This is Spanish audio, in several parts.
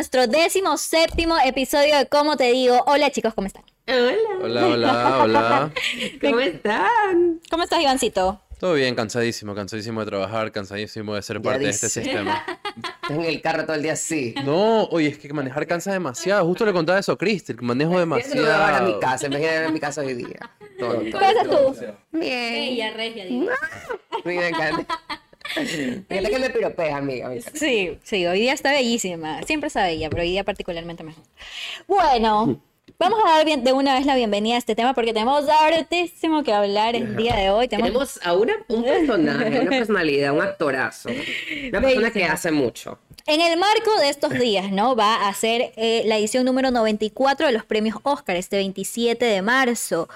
Nuestro décimo séptimo episodio de Cómo te digo. Hola chicos, ¿cómo están? Hola. Hola, hola, hola. ¿Cómo están? ¿Cómo estás, Ivancito? Todo bien, cansadísimo, cansadísimo de trabajar, cansadísimo de ser Ya parte de este sistema. Estoy en el carro todo el día así. No, oye, es que manejar cansa demasiado. Justo le contaba eso a Cristel, que manejo lo voy a llevar a mi demasiado. casa, en mi casa hoy día. Todo. ¿Cómo estás tú? Bien. regia, Me encanta. Fíjate que me piropeas, amiga. Sí, sí, hoy día está bellísima. Siempre está bella, pero hoy día particularmente mejor. Bueno, vamos a dar bien- de una vez la bienvenida a este tema porque tenemos hartísimo que hablar el día de hoy. Tenemos, Tenemos a una, un personaje, una personalidad, un actorazo. Una persona que hace mucho. En el marco de estos días, ¿no? Va a ser eh, la edición número 94 de los premios Oscar, este 27 de marzo.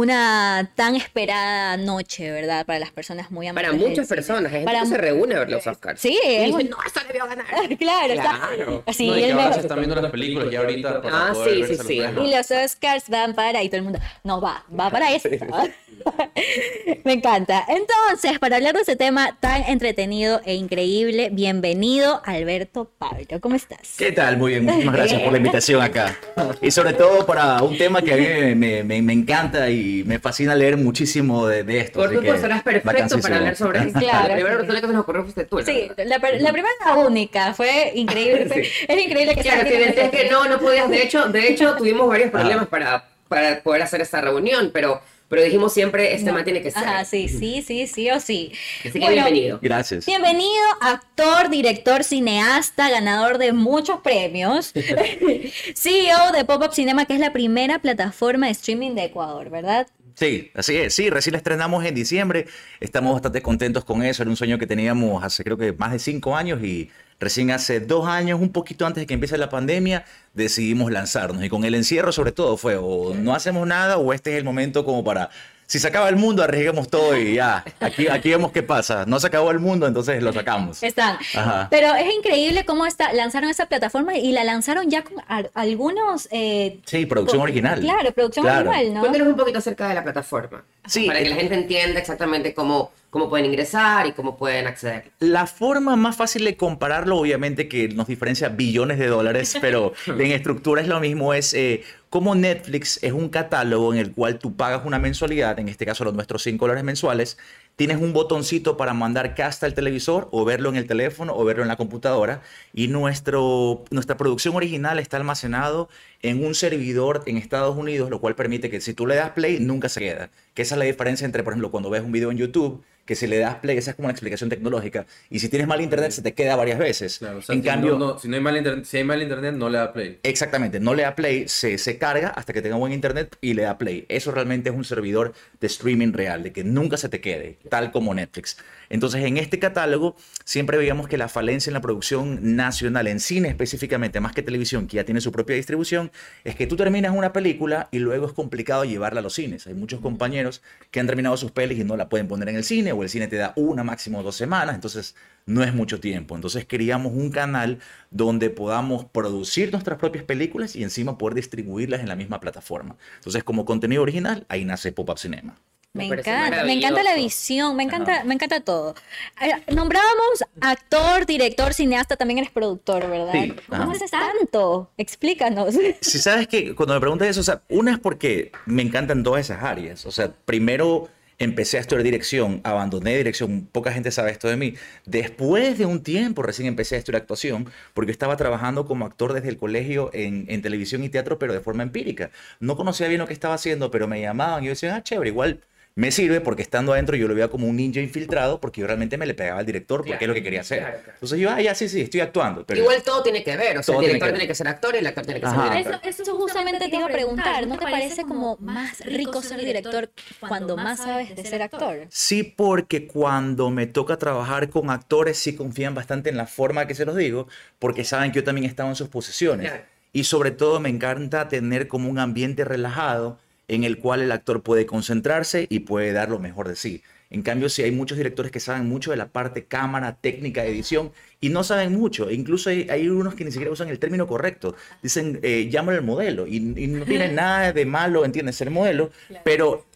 Una tan esperada noche, ¿verdad? Para las personas muy Para amantes del muchas personas. Hay gente Para que se reúne a ver los Oscars. Sí, Y es dice, un- no, esto debió ganar. Claro, está. Claro. Así, No, y que el ahora mejor- se están viendo las películas ya ahorita para Ah, sí, sí, los sí. Y los Oscars van para y todo el mundo, no va, va para esto. Me encanta. Entonces, para hablar de ese tema tan entretenido e increíble, bienvenido Alberto Pablo. ¿Cómo estás? ¿Qué tal? Muy bien, muchísimas gracias por la invitación acá. Y sobre todo para un tema que a mí me, me- me encanta y me fascina leer muchísimo de, de esto. Por tu que personas perfecto para hablar sobre esto. Claro. La primera persona que se nos ocurrió fuiste tú. la Sí, la, per- la primera y la única, fue increíble. fue- Es increíble que Claro, que decías que no, no podías. De hecho, de hecho tuvimos varios problemas para, para poder hacer esta reunión, pero, pero dijimos siempre, este man tiene que ser. Ajá, sí, sí, sí, sí o sí. Así que Bueno, bienvenido. Gracias. Bienvenido, actor, director, cineasta, ganador de muchos premios, CEO de Pop-Up Cinema, que es la primera plataforma de streaming de Ecuador, ¿verdad? Sí, así es. Sí, recién la estrenamos en diciembre. Estamos bastante contentos con eso. Era un sueño que teníamos hace creo que más de cinco años y recién hace dos años, un poquito antes de que empiece la pandemia, decidimos lanzarnos. Y con el encierro sobre todo fue o no hacemos nada o este es el momento como para... Si se acaba el mundo, arriesguemos todo y ya. Aquí, aquí vemos qué pasa. No se acabó el mundo, entonces lo sacamos. Están. Ajá. Pero es increíble cómo está, lanzaron esa plataforma y la lanzaron ya con al- algunos... eh, Sí, producción original. Claro, producción Claro. original, ¿no? Cuéntanos un poquito acerca de la plataforma. Sí, Para que eh, la gente entienda exactamente cómo, cómo pueden ingresar y cómo pueden acceder. La forma más fácil de compararlo, obviamente que nos diferencia billones de dólares, pero en estructura es lo mismo, es eh, como Netflix es un catálogo en el cual tú pagas una mensualidad, en este caso los nuestros 5 dólares mensuales, tienes un botoncito para mandar cast al televisor o verlo en el teléfono o verlo en la computadora y nuestro, nuestra producción original está almacenado en un servidor en Estados Unidos, lo cual permite que si tú le das play nunca se queda. Que esa es la diferencia entre, por ejemplo, cuando ves un video en YouTube, que si le das play, esa es como una explicación tecnológica, y si tienes mal internet se te queda varias veces. Claro, o sea, en si cambio, no- no- si, no hay mal internet, si hay mal internet, no le da play. Exactamente, no le da play, se, se carga hasta que tenga buen internet y le da play. Eso realmente es un servidor de streaming real, de que nunca se te quede, tal como Netflix. Entonces, en este catálogo siempre veíamos que la falencia en la producción nacional, en cine específicamente, más que televisión, que ya tiene su propia distribución, es que tú terminas una película y luego es complicado llevarla a los cines. Hay muchos compañeros que han terminado sus pelis y no la pueden poner en el cine, o el cine te da una, máximo dos semanas, entonces no es mucho tiempo. Entonces queríamos un canal donde podamos producir nuestras propias películas y encima poder distribuirlas en la misma plataforma. Entonces, como contenido original, ahí nace Pop-Up Cinema. Me encanta, me encanta la visión, me encanta, Ajá. me encanta todo. Eh, Nombrábamos actor, director, cineasta, también eres productor, ¿verdad? Sí, ¿Cómo haces tanto? Explícanos. Si sabes que cuando me preguntas eso, o sea, una es porque me encantan todas esas áreas. O sea, primero empecé a estudiar dirección, abandoné dirección, poca gente sabe esto de mí. Después de un tiempo recién empecé a estudiar actuación, porque estaba trabajando como actor desde el colegio en, en televisión y teatro, pero de forma empírica. No conocía bien lo que estaba haciendo, pero me llamaban y yo decía, ah, chévere, igual me sirve porque estando adentro yo lo veía como un ninja infiltrado porque yo realmente me le pegaba al director porque Claro, es lo que quería hacer. claro, claro. Entonces yo, ah, ya sí, sí, estoy actuando. Pero Igual todo tiene que ver, o sea, Todo el tiene director que tiene que, ser actor y el actor tiene que Ajá. ser director. Eso, eso justamente te iba a preguntar, ¿no te parece como más rico ser director cuando más sabes de ser actor? Sí, porque cuando me toca trabajar con actores, sí confían bastante en la forma que se los digo, porque saben que yo también he estado en sus posiciones. Claro. Y sobre todo me encanta tener como un ambiente relajado en el cual el actor puede concentrarse y puede dar lo mejor de sí. En cambio, si hay muchos directores que saben mucho de la parte cámara, técnica, edición, y no saben mucho. Incluso hay, hay unos que ni siquiera usan el término correcto. Dicen, eh, llámalo el modelo, y, y no tiene nada de malo, ¿entiendes? El modelo, pero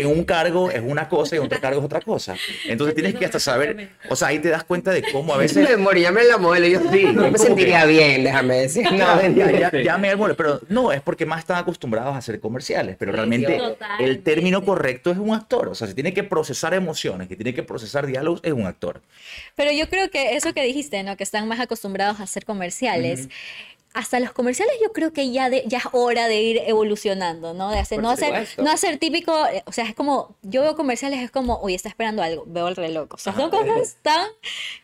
en un cargo es una cosa y en otro cargo es otra cosa. Entonces tienes que hasta saber, o sea, ahí te das cuenta de cómo a veces... Me morí, me la modelo, yo sí, yo me sentiría bien, déjame decir. No, ya, ya, ya me pero no, es porque más están acostumbrados a hacer comerciales, pero realmente Totalmente. el término correcto es un actor, o sea, si tiene que procesar emociones, que tiene que procesar diálogos, es un actor. Pero yo creo que eso que dijiste, ¿no? Que están más acostumbrados a hacer comerciales. Hasta los comerciales yo creo que ya, de, ya es hora de ir evolucionando, ¿no? De hacer, no, hacer, no hacer típico, eh, o sea, es como, yo veo comerciales, es como, oye, está esperando algo, veo el reloj. O sea, son cosas tan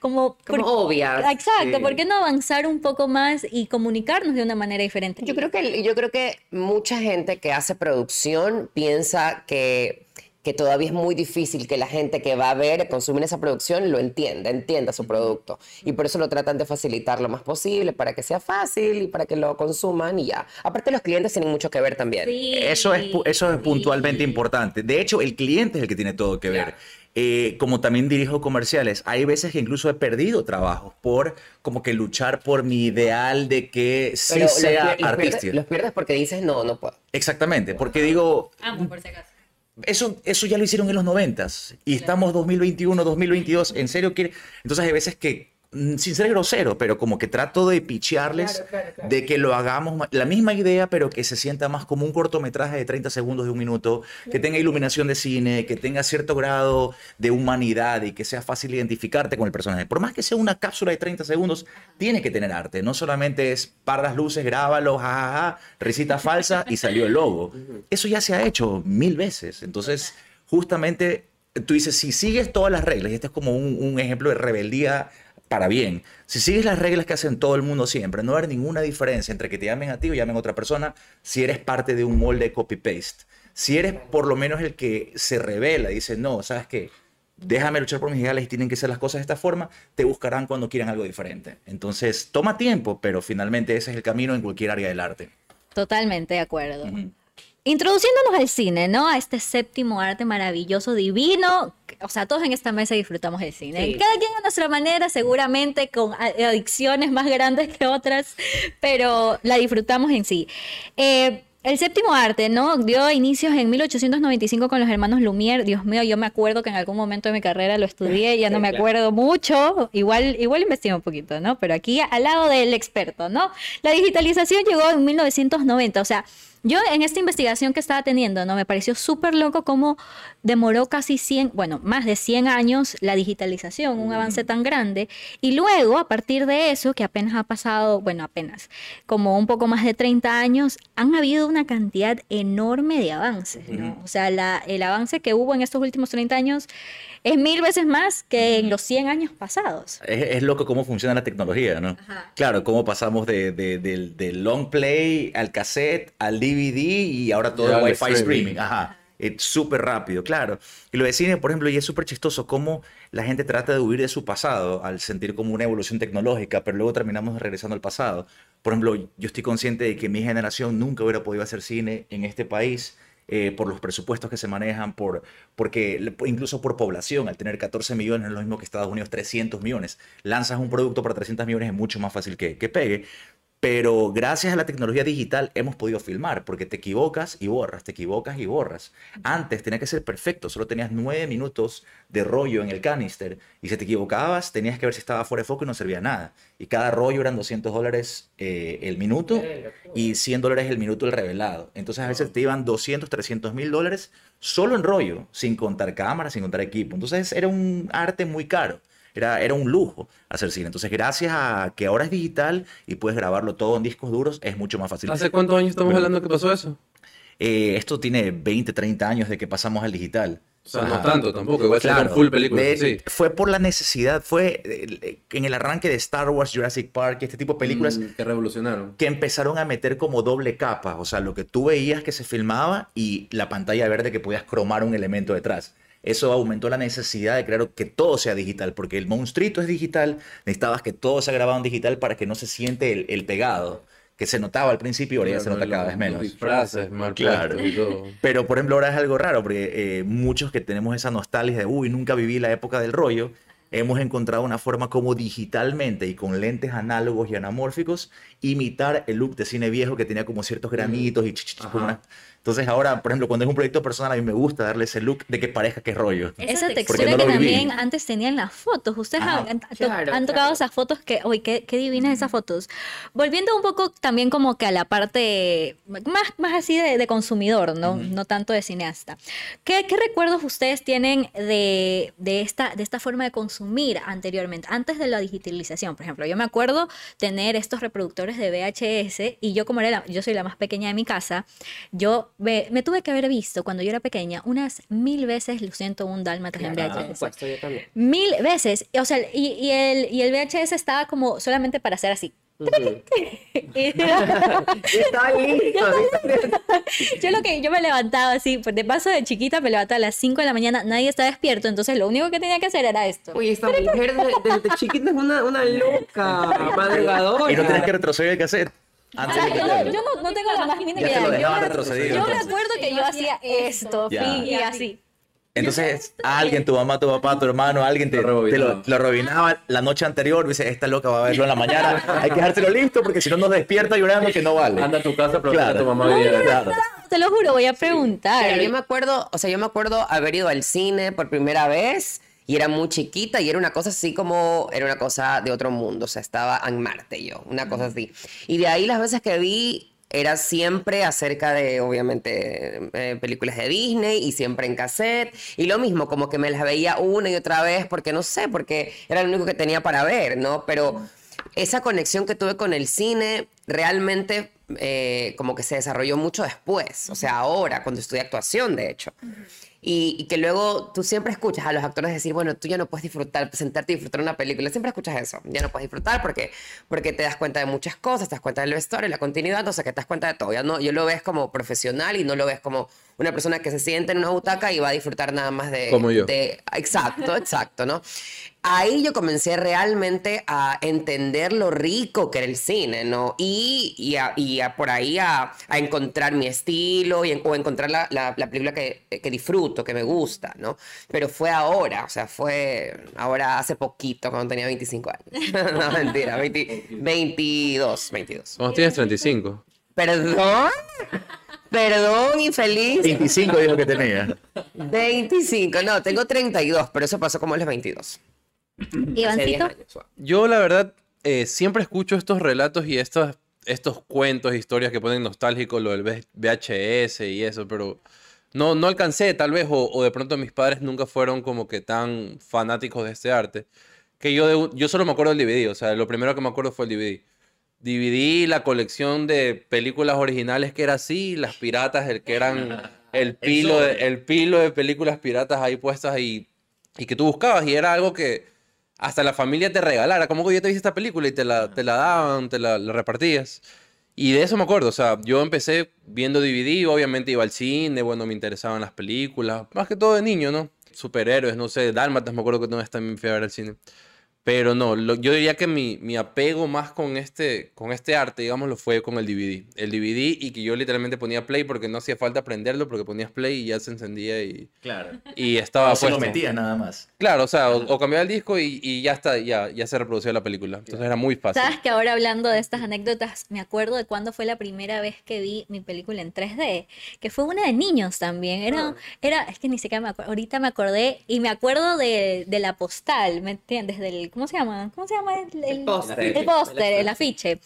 como... Como por- obvias, Exacto, sí. ¿por qué no avanzar un poco más y comunicarnos de una manera diferente? Yo creo que, yo creo que mucha gente que hace producción piensa que, que todavía es muy difícil que la gente que va a ver, consumir esa producción, lo entienda, entienda su producto. Y por eso lo tratan de facilitar lo más posible para que sea fácil y para que lo consuman y ya. Aparte, los clientes tienen mucho que ver también. Sí, Eso es, pu- eso es sí. puntualmente importante. De hecho, el cliente es el que tiene todo que ver. Eh, como también dirijo comerciales, hay veces que incluso he perdido trabajos por como que luchar por mi ideal de que sí Pero los sea los pierdes, artístico. los pierdes porque dices, no, no puedo. Exactamente, porque digo, Amo, por si acaso. Eso, eso ya lo hicieron en los noventas y estamos 2021, 2022, ¿en serio quiere? Entonces hay veces que, sin ser grosero, pero como que trato de pichearles de que lo hagamos, la misma idea, pero que se sienta más como un cortometraje de 30 segundos de un minuto, que tenga iluminación de cine, que tenga cierto grado de humanidad y que sea fácil identificarte con el personaje. Por más que sea una cápsula de 30 segundos, tiene que tener arte, no solamente es par las luces, grábalo, jajaja, risita falsa y salió el logo. Eso ya se ha hecho mil veces. Entonces, justamente, tú dices, si sigues todas las reglas, y este es como un, un ejemplo de rebeldía para bien, si sigues las reglas que hacen todo el mundo siempre, no va a haber ninguna diferencia entre que te llamen a ti o llamen a otra persona si eres parte de un molde copy-paste. Si eres por lo menos el que se revela y dice, no, ¿sabes qué? Déjame luchar por mis ideales y tienen que ser las cosas de esta forma, te buscarán cuando quieran algo diferente. Entonces, toma tiempo, pero finalmente ese es el camino en cualquier área del arte. Totalmente de acuerdo. Introduciéndonos al cine, ¿no? A este séptimo arte maravilloso, divino. O sea, todos en esta mesa disfrutamos del cine. Sí. Cada quien a nuestra manera, seguramente con adicciones más grandes que otras, pero la disfrutamos en sí. Eh, el séptimo arte, ¿no? Dio inicios en 1895 con los hermanos Lumière. Dios mío, yo me acuerdo que en algún momento de mi carrera lo estudié, ya no me acuerdo mucho. Igual, igual investigué un poquito, ¿no? Pero aquí al lado del experto, ¿no? La digitalización llegó en 1990, o sea, yo en esta investigación que estaba teniendo, ¿no? Me pareció súper loco cómo demoró casi 100, bueno, más de 100 años la digitalización, un avance tan grande. Y luego, a partir de eso, que apenas ha pasado, bueno, apenas, como un poco más de 30 años, han habido una cantidad enorme de avances, ¿no? O sea, la- el avance que hubo en estos últimos 30 años es mil veces más que en los 100 años pasados. Es, es loco cómo funciona la tecnología, ¿no? Claro, cómo pasamos de, de- del, del long play al cassette, al DVD y ahora todo el Wi-Fi streaming. streaming. Ajá. Es súper rápido, claro. Y lo de cine, por ejemplo, y es súper chistoso cómo la gente trata de huir de su pasado al sentir como una evolución tecnológica, pero luego terminamos regresando al pasado. Por ejemplo, yo estoy consciente de que mi generación nunca hubiera podido hacer cine en este país eh, por los presupuestos que se manejan, por, porque incluso por población, al tener 14 millones, es lo mismo que Estados Unidos, 300 millones. Lanzas un producto para 300 millones, es mucho más fácil que, que pegue. Pero gracias a la tecnología digital hemos podido filmar, porque te equivocas y borras, te equivocas y borras. Antes tenía que ser perfecto, solo tenías nueve minutos de rollo en el canister, y si te equivocabas tenías que ver si estaba fuera de foco y no servía nada. Y cada rollo eran 200 dólares eh, el minuto y 100 dólares el minuto el revelado. Entonces a veces te iban 200, 300 mil dólares solo en rollo, sin contar cámara, sin contar equipo. Entonces era un arte muy caro. Era, era un lujo hacer cine. Entonces, gracias a que ahora es digital y puedes grabarlo todo en discos duros, es mucho más fácil. ¿Hace cuántos años estamos hablando que pasó eso? Eh, esto tiene 20, 30 años de que pasamos al digital. O sea, no tanto tampoco, igual Claro, full películas. de- sí. Fue por la necesidad, fue eh, en el arranque de Star Wars, Jurassic Park, este tipo de películas Mm, que revolucionaron. que empezaron a meter como doble capa, o sea, lo que tú veías que se filmaba y la pantalla verde que podías cromar un elemento detrás. Eso aumentó la necesidad de crear que todo sea digital, porque el monstruito es digital, necesitabas que todo sea grabado en digital para que no se siente el, el pegado, que se notaba al principio, ahora ya se nota cada vez menos. Disfraces, Claro. y todo. Pero, por ejemplo, ahora es algo raro, porque eh, muchos que tenemos esa nostalgia de, uy, nunca viví la época del rollo, hemos encontrado una forma como digitalmente y con lentes análogos y anamórficos, imitar el look de cine viejo que tenía como ciertos granitos y como una- Entonces ahora, por ejemplo, cuando es un proyecto personal, a mí me gusta darle ese look de que parezca que es rollo. Esa textura no que también antes tenían las fotos. Ustedes Ajá. han, Claro, han tocado claro. esas fotos que, uy, qué, qué divinas esas fotos. Volviendo un poco también como que a la parte más, más así de, de consumidor, ¿no? No tanto de cineasta. ¿Qué, qué recuerdos ustedes tienen de, de, esta, de esta forma de consumir anteriormente, antes de la digitalización? Por ejemplo, yo me acuerdo tener estos reproductores de VHS y yo como era la- yo soy la más pequeña de mi casa, yo me, me tuve que haber visto cuando yo era pequeña unas mil veces Lo siento un dálmatas en Por VHS. supuesto, yo también. Mil veces. O sea, y, y el, y el VHS estaba como solamente para hacer así. Y- Está listo. yo lo que yo me levantaba así, pues de paso de chiquita me levantaba a las 5 de la mañana, nadie estaba despierto, entonces lo único que tenía que hacer era esto. Uy, esta mujer de- desde chiquita es una, una loca, madrugadora. Y no tienes que retroceder el cassette O antes sea, de yo, meterlo. yo no, no tengo la más mínima Ya te idea. lo Yo Yo me acuerdo que yo hacía esto, Ya. fin, y así. Entonces, alguien, tu mamá, tu papá, tu hermano, alguien te Lo te lo, lo rebobinaba la noche anterior. Dice, esta loca va a verlo en la mañana. Hay que dejárselo listo porque si no nos despierta llorando que no vale. Anda a tu casa, pero Claro. tu mamá viene. Claro. Te lo juro, voy a preguntar. Pero yo me acuerdo, o sea, yo me acuerdo haber ido al cine por primera vez y era muy chiquita y era una cosa así como, era una cosa de otro mundo, o sea, estaba en Marte yo, una cosa así. Y de ahí las veces que vi era siempre acerca de, obviamente, eh, películas de Disney y siempre en cassette. Y lo mismo, como que me las veía una y otra vez porque no sé, porque era lo único que tenía para ver, ¿no? Pero esa conexión que tuve con el cine realmente eh, como que se desarrolló mucho después, o sea, ahora, cuando estudié actuación, de hecho. Y, que luego tú siempre escuchas a los actores decir, bueno, tú ya no puedes disfrutar, sentarte y disfrutar una película. Siempre escuchas eso. Ya no puedes disfrutar porque, porque te das cuenta de muchas cosas, te das cuenta del vestuario, la continuidad, o sea, que te das cuenta de todo. Ya no, yo lo ves como profesional y no lo ves como una persona que se siente en una butaca y va a disfrutar nada más de... Como yo. de- exacto, exacto, ¿no? Ahí yo comencé realmente a entender lo rico que era el cine, ¿no? Y, y, a- y a por ahí a, a encontrar mi estilo y en- o encontrar la, la- la película que, que disfruto, que me gusta, ¿no? Pero fue ahora, o sea, fue ahora hace poquito, cuando tenía 25 años. no, mentira, 20 22, 22. Cuando tienes 35. ¿Perdón? Perdón, infeliz. 25 dijo que tenía. 25, no, tengo 32, pero eso pasó como a los 22. Hace 10 Ivancito. Yo, la verdad, eh, siempre escucho estos relatos y estos, estos cuentos, historias que ponen nostálgicos, lo del VHS y eso, pero no, no alcancé, tal vez, o, o de pronto mis padres nunca fueron como que tan fanáticos de este arte, que yo, de yo solo me acuerdo del DVD, o sea, lo primero que me acuerdo fue el DVD. DVD, la colección de películas originales que era así, las piratas, el que eran el pilo, de, el pilo de películas piratas ahí puestas y, y que tú buscabas y era algo que hasta la familia te regalara, como que yo te viste esta película y te la, te la daban, te la, la repartías. Y de eso me acuerdo, o sea, yo empecé viendo DVD, obviamente iba al cine, bueno, me interesaban las películas, más que todo de niño, ¿no? Superhéroes, no sé, Dálmatas, me acuerdo que también fui a ver al cine. Pero no, lo- yo diría que mi, mi apego más con este, con este arte, digamos, lo fue con el DVD. El DVD y que yo literalmente ponía play porque no hacía falta prenderlo, porque ponías play y ya se encendía y, Claro. y estaba No se lo puesto. metías nada más. Claro, o sea, o, o cambiaba el disco y, y ya está, ya, ya se reproducía la película. Entonces era muy fácil. Sabes que ahora hablando de estas anécdotas, me acuerdo de cuándo fue la primera vez que vi mi película en 3D, que fue una de niños también. Era, era es que ni siquiera me acuerdo, ahorita me acordé y me acuerdo de, de la postal, ¿me entiendes? Del, ¿cómo se llama? ¿Cómo se llama? El, el- póster. El póster, el afiche.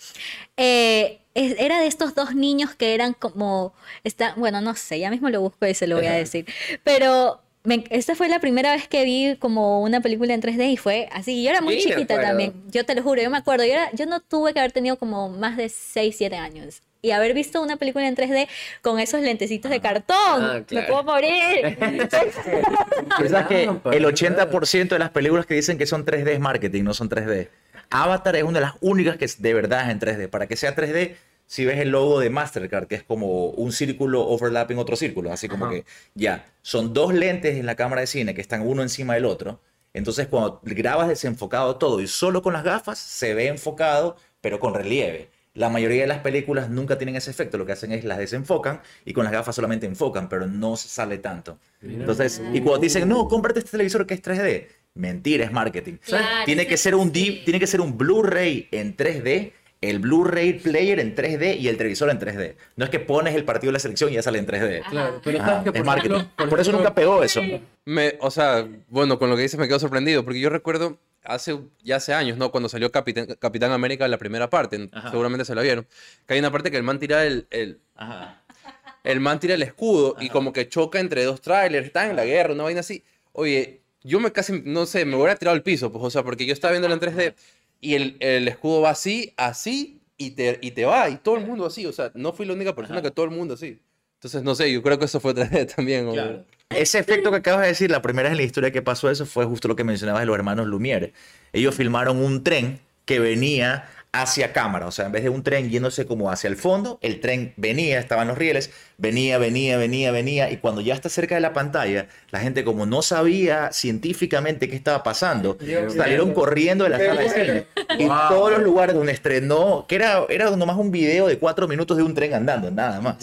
Eh, era de estos dos niños que eran como, está, bueno, no sé, ya mismo lo busco y se lo voy a decir, pero... me- esta fue la primera vez que vi como una película en 3D y fue así. Yo era muy Sí, me chiquita también. Yo te lo juro, yo me acuerdo. Yo, era- yo no tuve que haber tenido como más de 6, 7 años. Y haber visto una película en 3D con esos lentecitos de cartón. Ah, Me claro. puedo morir. ¿Sabes que el 80% de las películas que dicen que son 3D es marketing, no son 3D. Avatar es una de las únicas que es de verdad es en 3D. Para que sea 3D, si ves el logo de Mastercard, que es como un círculo overlapping otro círculo, así como que ya, son dos lentes en la cámara de cine que están uno encima del otro. Entonces cuando grabas desenfocado todo y solo con las gafas se ve enfocado, pero con relieve. La mayoría de las películas nunca tienen ese efecto, lo que hacen es las desenfocan y con las gafas solamente enfocan, pero no se sale tanto. Entonces, y cuando te dicen, no, cómprate este televisor que es 3D, mentira, es marketing. Claro, tiene que ser un tiene que ser un Blu-ray en 3D, el Blu-ray player en 3D y el televisor en 3D. No es que pones el partido de la selección y ya sale en 3D. Claro, pero Ajá, que es por marketing. ejemplo- Por, por eso ejemplo, nunca pegó eso. Me, o sea, bueno, con lo que dices me quedo sorprendido, porque yo recuerdo hace, ya hace años, ¿no? Cuando salió Capitán, Capitán América la primera parte, Ajá. seguramente se la vieron, que hay una parte que el man tira el, el, Ajá. el man tira el escudo y como que choca entre dos trailers, están en la guerra, una vaina así. Oye, yo me casi, no sé, me hubiera tirado al piso, pues, o sea, porque yo estaba viéndolo en 3D y el, el escudo va así, así, y te, y te va, y todo el mundo así, o sea, no fui la única persona que todo el mundo así. Entonces, no sé, yo creo que eso fue 3D también. o- Ese efecto que acabas de decir, la primera vez en la historia que pasó eso fue justo lo que mencionabas de los hermanos Lumière. Ellos filmaron un tren que venía hacia cámara, o sea, en vez de un tren yéndose como hacia el fondo, el tren venía, estaban los rieles, venía, venía, venía, venía, y cuando ya está cerca de la pantalla, la gente como no sabía científicamente qué estaba pasando, salieron corriendo de la sala de cine. Y todos los lugares donde estrenó, que era, era nomás un video de cuatro minutos de un tren andando, nada más.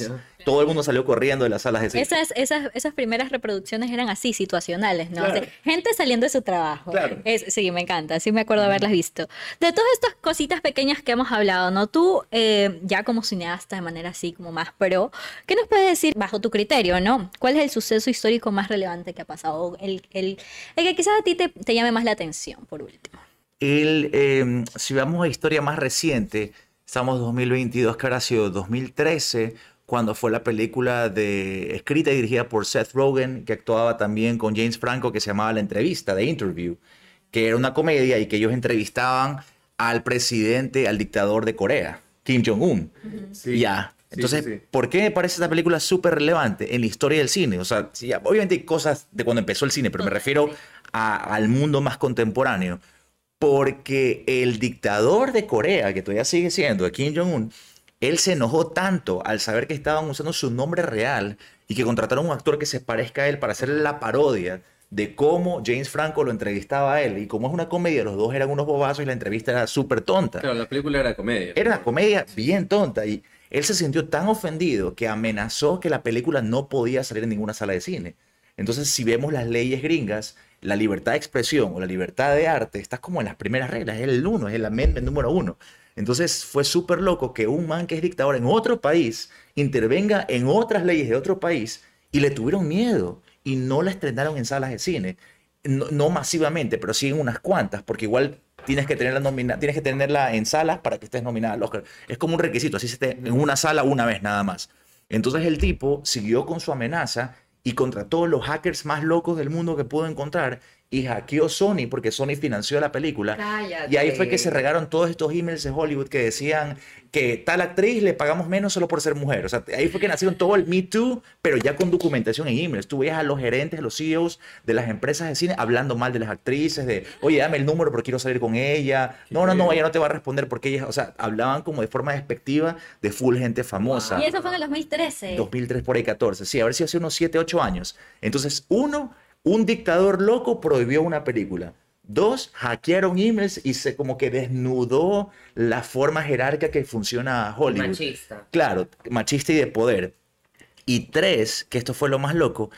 Todo el mundo salió corriendo de las salas de cine. Esas, esas, esas primeras reproducciones eran así, situacionales, ¿no? O sea, Claro. gente saliendo de su trabajo. Claro. Es- sí, me encanta, sí me acuerdo de haberlas visto. De todas estas cositas pequeñas que hemos hablado, ¿no? Tú, eh, ya como cineasta de manera así, como más pro, ¿qué nos puedes decir bajo tu criterio, ¿no? ¿Cuál es el suceso histórico más relevante que ha pasado? El, el, el que quizás a ti te, te llame más la atención, por último. El, eh, si vamos a historia más reciente, estamos 2022, que habrá sido 2013, cuando fue la película de, escrita y dirigida por Seth Rogen, que actuaba también con James Franco, que se llamaba La Entrevista, The Interview, que era una comedia y que ellos entrevistaban al presidente, al dictador de Corea, Kim Jong-un. Ya. Entonces, sí, sí. ¿por qué me parece esta película súper relevante en la historia del cine? O sea, sí, ya, obviamente hay cosas de cuando empezó el cine, pero me refiero a- al mundo más contemporáneo porque el dictador de Corea, que todavía sigue siendo Kim Jong-un, él se enojó tanto al saber que estaban usando su nombre real y que contrataron un actor que se parezca a él para hacer la parodia de cómo James Franco lo entrevistaba a él. Y como es una comedia, los dos eran unos bobazos y la entrevista era súper tonta. Claro, la película era comedia. Era una comedia bien tonta y él se sintió tan ofendido que amenazó que la película no podía salir en ninguna sala de cine. Entonces, si vemos las leyes gringas, la libertad de expresión o la libertad de arte está como en las primeras reglas, es el uno, es el amendment número uno. Entonces fue súper loco que un man que es dictador en otro país intervenga en otras leyes de otro país y le tuvieron miedo y no la estrenaron en salas de cine. No, masivamente, pero sí en unas cuantas, porque igual tienes que tenerla nomina tienes que tenerla en salas para que estés nominada al Oscar. Es como un requisito, así se esté en una sala una vez nada más. Entonces el tipo siguió con su amenaza y contrató los hackers más locos del mundo que pudo encontrar y hackeó Sony porque Sony financió la película. Cállate. Y ahí fue que se regaron todos estos emails de Hollywood que decían que tal actriz le pagamos menos solo por ser mujer. O sea, ahí fue que nacieron todo el Me Too, pero ya con documentación en emails. Tú veías a los gerentes, los CEOs de las empresas de cine hablando mal de las actrices, de, oye, dame el número porque quiero salir con ella. No, no, no, ella no te va a responder porque ella, o sea, hablaban como de forma despectiva de full gente famosa. Y eso fue en el 2013. 2003 por ahí 14, sí, a ver si hace unos 7, 8 años. Entonces, uno, un dictador loco prohibió una película. Dos, hackearon emails y se como que desnudó la forma jerárquica que funciona Hollywood. Machista. Claro, machista y de poder. Y tres, que esto fue lo más loco,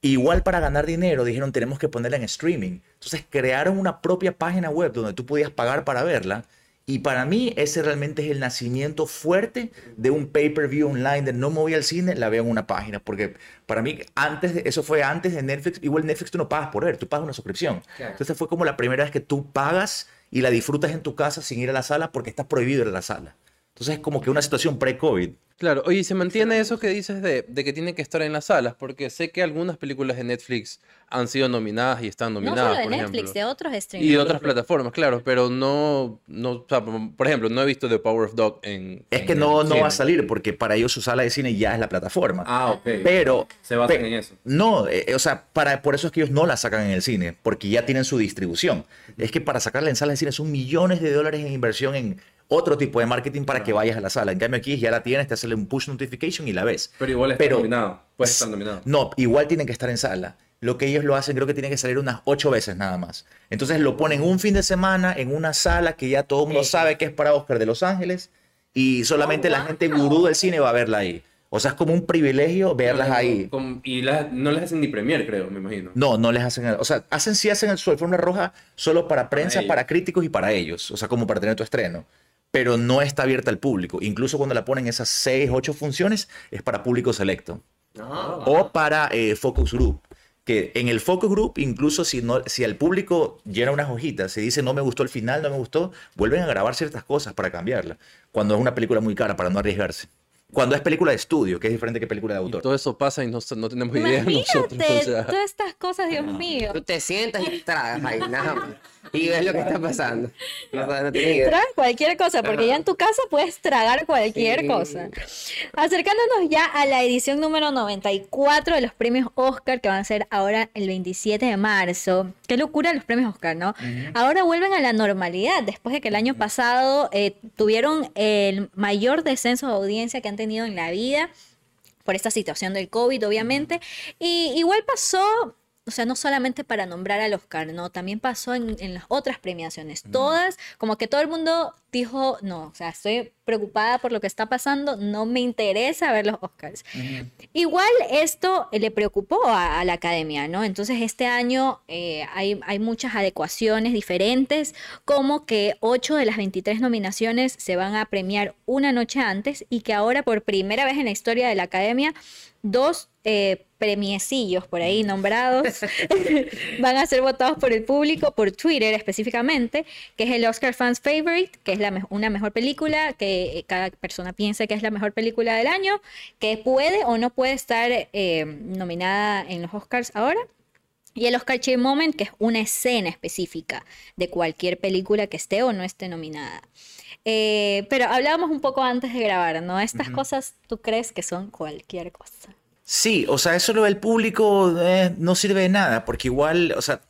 igual para ganar dinero dijeron tenemos que ponerla en streaming. Entonces crearon una propia página web donde tú podías pagar para verla. Y para mí ese realmente es el nacimiento fuerte de un pay-per-view online de no me voy al cine, la veo en una página. Porque para mí antes de, eso fue antes de Netflix. Igual Netflix tú no pagas por ver, tú pagas una suscripción. Claro. Entonces fue como la primera vez que tú pagas y la disfrutas en tu casa sin ir a la sala porque está prohibido ir a la sala. Entonces es como que una situación pre-COVID. Claro, oye, ¿y se mantiene eso que dices de, de que tienen que estar en las salas? Porque sé que algunas películas de Netflix han sido nominadas y están No nominadas, solo de por Netflix, ejemplo. de otros streaming. Y de otras plataformas, claro, pero no, no, o sea, por ejemplo, no he visto The Power of Dog en... Es que en no, no va a salir porque para ellos su sala de cine ya es la plataforma. Ah, ok. Pero Se basan pe- en eso. No, eh, o sea, para, por eso es que ellos no la sacan en el cine, porque ya tienen su distribución. Es que para sacarla en sala de cine son millones de dólares en inversión en otro tipo de marketing para que vayas a la sala. En cambio aquí ya la tienes, te hace un push notification y la ves. Pero igual está Pero- nominado. Puede estar nominado. No, igual tienen que estar en sala. Lo que ellos lo hacen, creo que tiene que salir unas ocho veces nada más. Entonces lo ponen un fin de semana en una sala que ya todo el mundo sabe que es para Oscar de Los Ángeles y solamente la gente gurú del cine va a verla ahí. O sea, es como un privilegio verlas ahí. Y las- no les hacen ni premier, creo, me imagino. No, no les hacen, o sea, hacen sí hacen el su alfombra roja solo para prensa, para críticos y para ellos, o sea, como para tener tu estreno, pero no está abierta al público. Incluso cuando la ponen esas seis, ocho funciones es para público selecto No. o para eh, focus group. Que en el focus group, incluso si, no, si el público llena unas hojitas, se dice no me gustó el final, no me gustó, vuelven a grabar ciertas cosas para cambiarla. Cuando es una película muy cara, para no arriesgarse. Cuando es película de estudio, que es diferente que película de Y autor. todo eso pasa y no, no tenemos idea nosotros. Imagínate o sea. todas estas cosas, Dios mío. Tú te sientas y tragas ahí, nada más. Y ves lo que está pasando. No, no. Tragas cualquier cosa, porque ya en tu casa puedes tragar cualquier Sí. cosa. Acercándonos ya a la edición número 94 de los premios Oscar, que van a ser ahora el 27 de marzo. Qué locura los premios Oscar, ¿no? Ahora vuelven a la normalidad, después de que el año pasado eh, tuvieron el mayor descenso de audiencia que han tenido en la vida por esta situación del COVID, obviamente. Y igual pasó, o sea, no solamente para nombrar al Oscar, ¿no? También pasó en, en las otras premiaciones. Todas, como que todo el mundo dijo, no, o sea, estoy preocupada por lo que está pasando, no me interesa ver los Oscars. Igual esto eh, le preocupó a, a la academia, ¿no? Entonces este año eh, hay, hay muchas adecuaciones diferentes, como que 8 de las 23 nominaciones se van a premiar una noche antes y que ahora por primera vez en la historia de la academia, dos eh, premiecillos por ahí nombrados van a ser votados por el público, por Twitter específicamente, que es el Oscar Fans Favorite, que es la me- una mejor película, que eh, cada persona piensa que es la mejor película del año, que puede o no puede estar eh, nominada en los Oscars ahora. Y el Oscar Cheer Moment, que es una escena específica de cualquier película que esté o no esté nominada. Eh, pero hablábamos un poco antes de grabar, ¿no? Estas cosas tú crees que son cualquier cosa. Sí, o sea, eso lo del público eh, no sirve de nada, porque igual, o sea,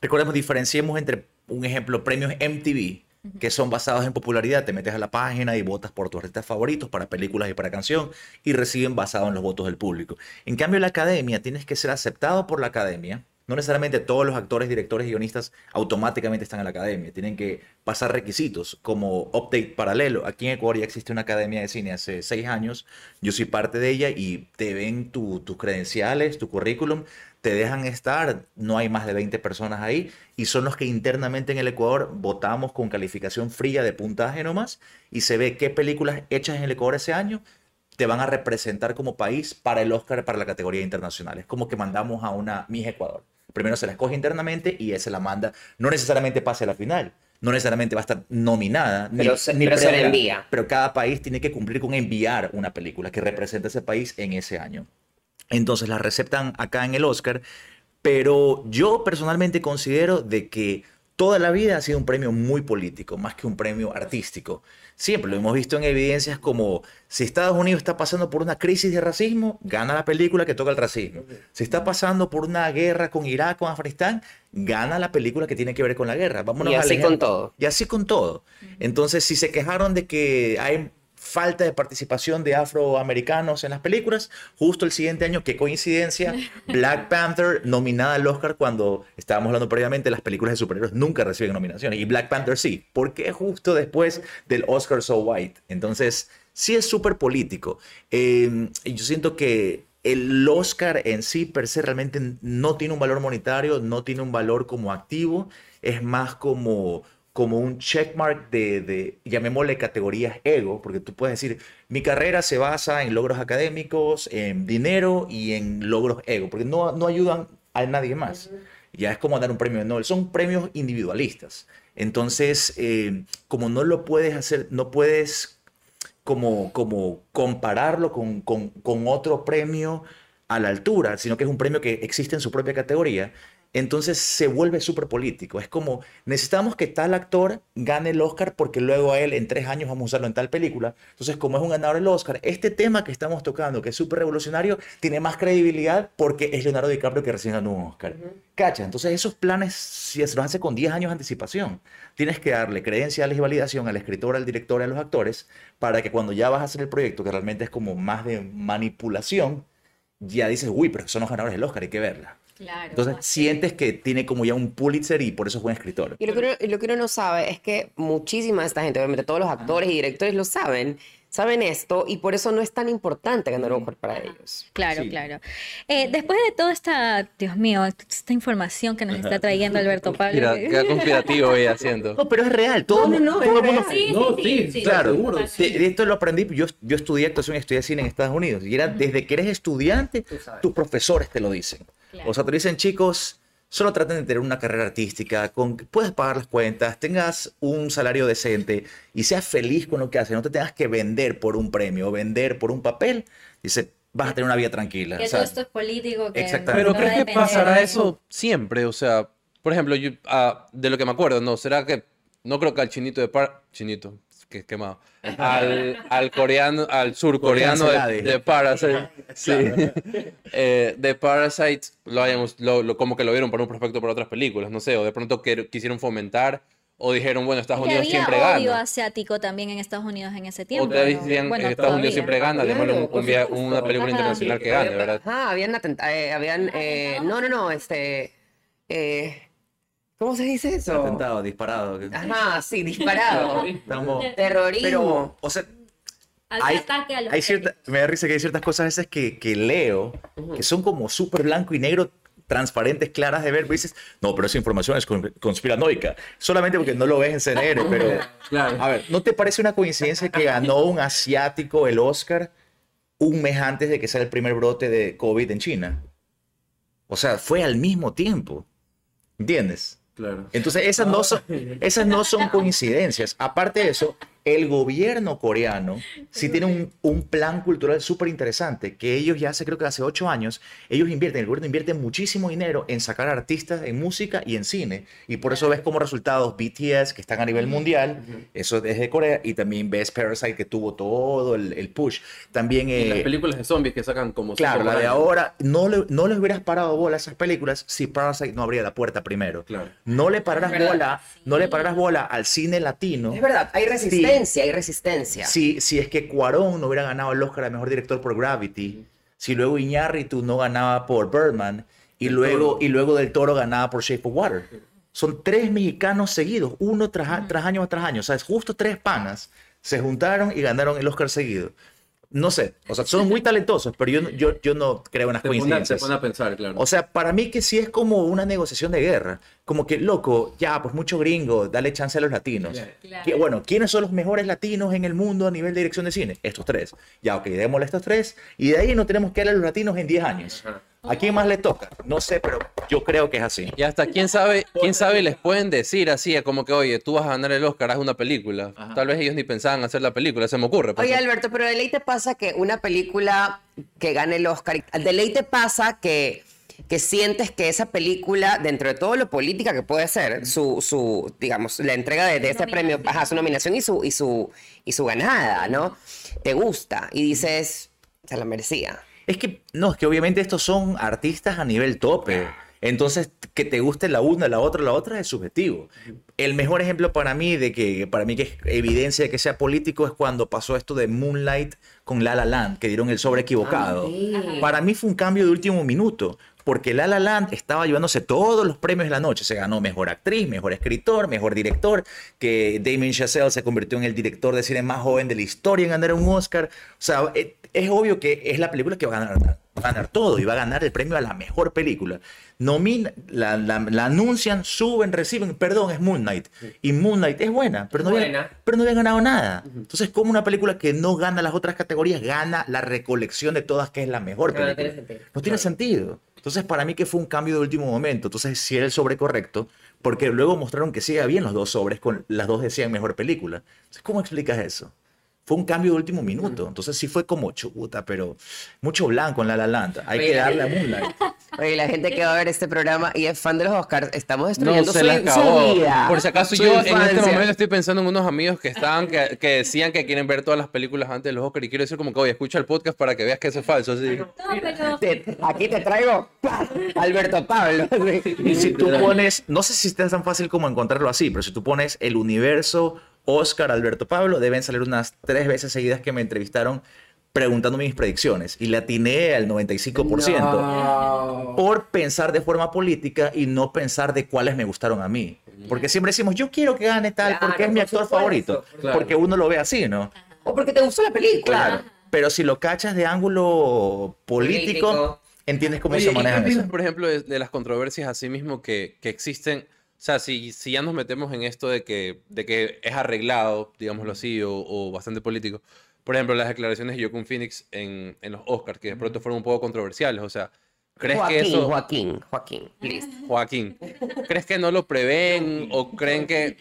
recordemos, diferenciemos entre, un ejemplo, premios MTV, que son basados en popularidad, te metes a la página y votas por tus artistas favoritos para películas y para canción, y reciben basado en los votos del público. En cambio, la academia, tienes que ser aceptado por la academia. No necesariamente todos los actores, directores y guionistas automáticamente están en la academia. Tienen que pasar requisitos como update paralelo. Aquí en Ecuador ya existe una academia de cine hace seis años. Yo soy parte de ella y te ven tu- tus credenciales, tu currículum, te dejan estar. No hay más de 20 personas ahí y son los que internamente en el Ecuador votamos con calificación fría de puntaje nomás y se ve qué películas hechas en el Ecuador ese año te van a representar como país para el Oscar para la categoría internacional. Es como que mandamos a una Miss Ecuador. Primero se la escoge internamente y esa la manda. No necesariamente pase a la final. No necesariamente va a estar nominada. ni- Pero se- ni pero se la envía. Pero cada país tiene que cumplir con enviar una película que represente a ese país en ese año. Entonces la receptan acá en el Oscar. Pero yo personalmente considero de que toda la vida ha sido un premio muy político, más que un premio artístico. Siempre lo hemos visto en evidencias como si Estados Unidos está pasando por una crisis de racismo, gana la película que toca el racismo. Si está pasando por una guerra con Irak, con Afganistán, gana la película que tiene que ver con la guerra. Vámonos Y así con todo. Y así con todo. Entonces, si se quejaron de que hay falta de participación de afroamericanos en las películas, justo el siguiente año, qué coincidencia, Black Panther nominada al Oscar cuando estábamos hablando previamente, las películas de superhéroes nunca reciben nominaciones y Black Panther sí, porque justo después del Oscar So White. Entonces, sí es súper político. Eh, y yo siento que el Oscar en sí per se realmente no tiene un valor monetario, no tiene un valor como activo, es más como, como un checkmark de, de, llamémosle categorías ego, porque tú puedes decir, mi carrera se basa en logros académicos, en dinero y en logros ego, porque no, no ayudan a nadie más. Ya es como dar un premio Nobel, son premios individualistas. Entonces, eh, como no lo puedes hacer, no puedes como, como compararlo con, con, con otro premio a la altura, sino que es un premio que existe en su propia categoría, entonces se vuelve súper político. Es como, necesitamos que tal actor gane el Oscar porque luego a él en tres años vamos a usarlo en tal película. Entonces, como es un ganador del Oscar, este tema que estamos tocando, que es súper revolucionario, tiene más credibilidad porque es Leonardo DiCaprio que recién ganó un Oscar. Cacha, entonces esos planes, si se los hace con 10 años de anticipación, tienes que darle credenciales y validación al escritor, al director y a los actores para que cuando ya vas a hacer el proyecto, que realmente es como más de manipulación, ya dices, uy, pero son los ganadores del Oscar, hay que verla. Claro. Entonces sientes que tiene como ya un Pulitzer y por eso es buen escritor. Y lo que, uno, y lo que uno no sabe es que muchísima de esta gente, obviamente todos los actores y directores lo saben, saben esto y por eso no es tan importante ganar un Oscar para ellos. Claro, Sí. claro. Eh, después de toda esta, Dios mío, esta información que nos está trayendo Alberto Pablo. Mira, queda conspirativo ahí haciendo. No, pero es real. Todo, No, no, no, todo es. No, sí, Claro, seguro. esto lo aprendí. Yo, yo estudié actuación y estudié cine en Estados Unidos. Y era desde que eres estudiante, tus profesores te lo dicen. Claro. O sea, te dicen, chicos, solo traten de tener una carrera artística, con que puedas pagar las cuentas, tengas un salario decente y seas feliz con lo que haces. No te tengas que vender por un premio o vender por un papel. Dice, vas a tener una vida tranquila. Que O sea, todo esto es político. Que Exactamente. Pero no ¿crees que pasará eso siempre? O sea, por ejemplo, yo, ah, de lo que me acuerdo, no, será que no creo que al chinito de par... Chinito, que quemado. Al, al coreano, al surcoreano de, de Parasite. Sí. Eh, de Parasite lo hayamos, lo, lo- como que lo vieron por un prospecto para otras películas, no sé, o de pronto que- quisieron fomentar, o dijeron, bueno, Estados Unidos había siempre odio gana. asiático también en Estados Unidos en ese O tiempo. te ¿no? decían, Bueno, Estados todavía. Unidos siempre gana, un- Claro, un por una película Ajá. internacional que gane, ¿verdad? Ajá, habían, eh, habían eh, no, no, no, este, eh, ¿cómo se dice eso? atentado, disparado. Ajá, sí, disparado. Estamos- Terrorismo. Pero, o sea, hay, ataque a los hay cierta, me da risa que hay ciertas cosas a veces que, que leo que son como súper blanco y negro, transparentes, claras de ver. pero dices, no, pero esa información es con- conspiranoica. Solamente porque no lo ves en CNN, pero. Claro. A ver, ¿no te parece una coincidencia que ganó un asiático el Oscar un mes antes de que sea el primer brote de COVID en China? O sea, fue al mismo tiempo. ¿Entiendes? Claro. Entonces, esas no son, esas no son coincidencias. Aparte de eso, el gobierno coreano sí tiene un, un plan cultural súper interesante, que ellos ya hace, creo que hace ocho años, ellos invierten, el gobierno invierte muchísimo dinero en sacar artistas en música y en cine. Y por eso ves como resultados BTS, que están a nivel mundial, eso es de Corea, y también ves Parasite, que tuvo todo el, el push. También... Y las eh, películas de zombies que sacan como Claro, la de ahora, no le, no les hubieras parado bola a esas películas si Parasite no abría la puerta primero. Claro. No le verdad. bola, no le pararas bola al cine latino. Es verdad, hay resistencia, hay resistencia. Si, si es que Cuarón no hubiera ganado el Oscar a Mejor Director por Gravity, si luego Iñárritu no ganaba por Birdman, y luego, y luego Del Toro ganaba por Shape of Water. Son tres mexicanos seguidos, uno tras, tras año tras año. O sea, es justo tres panas se juntaron y ganaron el Oscar seguido. No sé, o sea, son muy talentosos, pero yo, no- yo, yo no creo en las Te pone, te coincidencias. pone a pensar, claro. O sea, para mí que sí es como una negociación de guerra. Como que, loco, ya, pues mucho gringo, dale chance a los latinos. Claro. Que, bueno, ¿quiénes son los mejores latinos en el mundo a nivel de dirección de cine? Estos tres. Ya, ok, démosle a estos tres. Y de ahí no tenemos que darle a los latinos en 10 años. ¿A quién más le toca? No sé, pero yo creo que es así. Y hasta quién sabe, quién sabe les pueden decir así, como que, oye, tú vas a ganar el Oscar, haz una película. Tal vez ellos ni pensaban hacer la película, se me ocurre. pues. Oye, Alberto, pero de ley te pasa que una película que gane el Oscar, de ley te pasa que, que sientes que esa película, dentro de todo lo política que puede ser, su, su digamos, la entrega de, de ese premio, ajá, su nominación y su, y su, y su ganada, ¿no? Te gusta y dices, se la merecía. Es que, no, es que obviamente estos son artistas a nivel tope. Entonces, que te guste la una, la otra, la otra es subjetivo. El mejor ejemplo para mí de que, para mí que es evidencia de que sea político es cuando pasó esto de Moonlight con La La Land, que dieron el sobre equivocado. Para mí fue un cambio de último minuto, porque La La Land estaba llevándose todos los premios de la noche. Se ganó mejor actriz, mejor escritor, mejor director, que Damien Chazelle se convirtió en el director de cine más joven de la historia en ganar un Oscar. O sea, eh, es obvio que es la película que va a ganar, va a ganar todo y va a ganar el premio a la mejor película. Nomina, la, la- la anuncian, suben, reciben, perdón, es Moon Knight. Y Moon Knight es buena, pero no, había, pero no había ganado nada. Entonces, como una película que no gana las otras categorías, gana la recolección de todas que es la mejor No, no película? tiene sentido. No tiene sentido. Entonces, para mí que fue un cambio de último momento. Entonces, si era el sobre correcto, porque luego mostraron que sí bien los dos sobres, con las dos decían mejor película. Entonces, ¿cómo explicas eso? Fue un cambio de último minuto. Entonces, sí fue como chuta, pero mucho blanco en La La Land. Hay Oye, que darle a Moonlight. Oye, la gente que va a ver este programa y es fan de los Oscars, estamos No, destruyendo se su, la su acabó. vida. Por si acaso, su yo en este infancia. momento estoy pensando en unos amigos que estaban, que, que decían que quieren ver todas las películas antes de los Oscars. Y quiero decir, como que, oye, escucha el podcast para que veas que eso es falso. Así. No, pero Te- aquí te traigo ¡pah! Alberto Pablo. Y si tú pones, no sé si es tan fácil como encontrarlo así, pero si tú pones el universo Oscar Alberto Pablo, deben salir unas tres veces seguidas que me entrevistaron preguntándome mis predicciones y la atiné al 95% por pensar de forma política y no pensar de cuáles me gustaron a mí. Porque siempre decimos, yo quiero que gane tal Claro, porque es mi por actor supuesto, favorito. claro. Porque uno lo ve así, ¿no? O porque te gustó la película. Claro. Pero si lo cachas de ángulo político, Político. entiendes cómo Oye, se ¿y manejan qué opinas, eso. por ejemplo, de, de las controversias así mismo que, que existen? O sea, si, si ya nos metemos en esto de que, de que es arreglado, digámoslo así, o, o bastante político. Por ejemplo, las declaraciones de Joaquin Phoenix en, en los Oscars, que de pronto fueron un poco controversiales. O sea, ¿crees Joaquín, que eso... Joaquín, Joaquín, please. Joaquín, ¿crees que no lo prevén o creen que...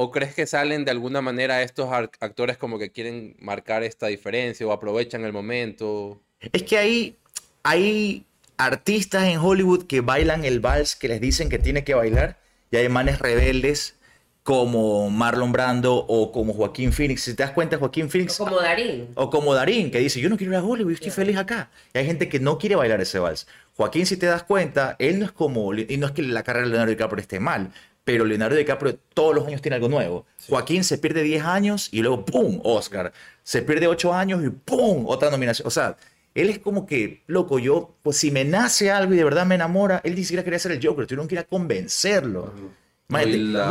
¿O crees que salen de alguna manera estos actores como que quieren marcar esta diferencia o aprovechan el momento? Es que hay, hay artistas en Hollywood que bailan el vals que les dicen que tiene que bailar y hay manes rebeldes como Marlon Brando o como Joaquín Phoenix. Si te das cuenta, Joaquín Phoenix Como Darín. o como Darín, que dice, yo no quiero ir a Hollywood, yo estoy feliz acá. Y hay gente que no quiere bailar ese vals. Joaquín, si te das cuenta, él no es como, y no es que la carrera de Leonardo DiCaprio esté mal, pero Leonardo DiCaprio todos los años tiene algo nuevo. Joaquín se pierde 10 años y luego, ¡pum!, Oscar. Se pierde 8 años y ¡pum!, otra nominación. O sea, él es como que, loco, yo, pues si me nace algo y de verdad me enamora, él ni siquiera quería ser el Joker, tuvieron que ir a convencerlo.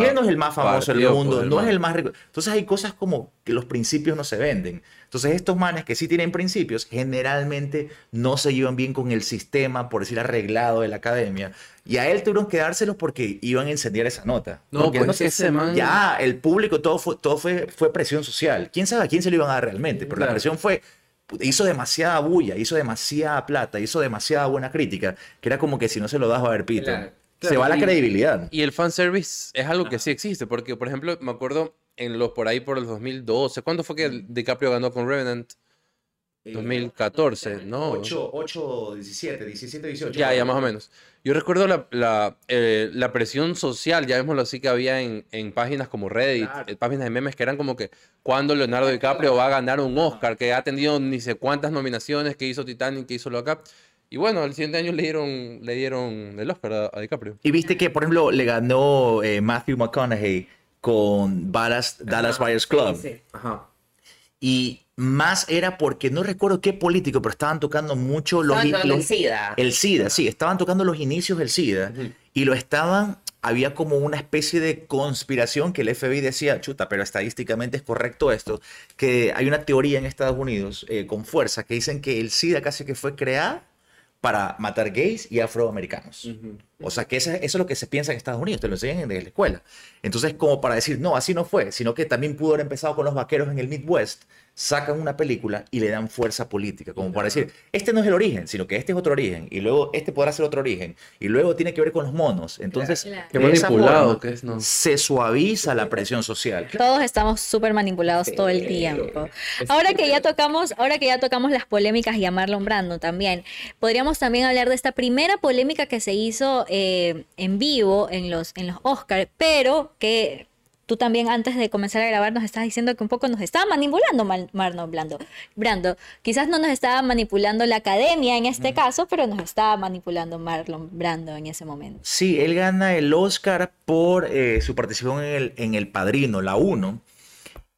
Y él no es el más famoso del mundo, el no es el más rico. Entonces hay cosas como que los principios no se venden. Entonces estos manes que sí tienen principios generalmente no se llevan bien con el sistema, por decir arreglado de la academia. Y a él tuvieron que dárselos porque iban a encender esa nota. No, Porque pues no se- ese man- Ya, el público, todo fue, todo fue, fue presión social. ¿Quién sabe a quién se lo iban a dar realmente? Pero la presión fue hizo demasiada bulla, hizo demasiada plata, hizo demasiada buena crítica, que era como que si no se lo das a ver. Claro. Se va la y- credibilidad. Y el fanservice es algo que sí existe, porque, por ejemplo, me acuerdo en los por ahí por el 2012, ¿cuándo fue que DiCaprio ganó con Revenant? 2014, ¿no? 8, 8, 17, 17, 18. Ya, ya más o menos. Yo recuerdo la, la, eh, la presión social, ya lo así, que había en, en páginas como Reddit, Claro. eh, páginas de memes que eran como que cuando Leonardo DiCaprio va a ganar un Oscar, que ha tenido ni sé cuántas nominaciones, que hizo Titanic, que hizo lo acá. Y bueno, el siguiente año le dieron, le dieron el Oscar a, a DiCaprio. Y viste que, por ejemplo, le ganó eh, Matthew McConaughey con Dallas, Dallas Buyers Club. Sí, sí. Ajá. Y más era porque no recuerdo qué político, pero estaban tocando mucho los, Estaban los- el SIDA. El SIDA, sí, estaban tocando los inicios del SIDA y lo estaban, había como una especie de conspiración que el FBI decía, chuta, pero estadísticamente es correcto esto, que hay una teoría en Estados Unidos eh, con fuerza que dicen que el SIDA casi que fue creado para matar gays y afroamericanos. O sea, que eso, eso es lo que se piensa en Estados Unidos, te lo enseñan desde la escuela. Entonces, como para decir, no, así no fue, sino que también pudo haber empezado con los vaqueros en el Midwest, sacan una película y le dan fuerza política, como para decir, este no es el origen, sino que este es otro origen, y luego este podrá ser otro origen, y luego tiene que ver con los monos. Entonces, Claro. Qué de esa manipulado forma, que es, ¿no? se suaviza la presión social. Todos estamos súper manipulados todo el tiempo. Ahora que ya tocamos, ahora que ya tocamos las polémicas y a Marlon Brando también, podríamos también hablar de esta primera polémica que se hizo eh, en vivo en los, en los Oscars, pero que tú también antes de comenzar a grabar nos estabas diciendo que un poco nos estaba manipulando Marlon Brando. Brando. Quizás no nos estaba manipulando la academia en este caso, pero nos estaba manipulando Marlon Brando en ese momento. Sí, él gana el Oscar por eh, su participación en el, en el Padrino, la 1,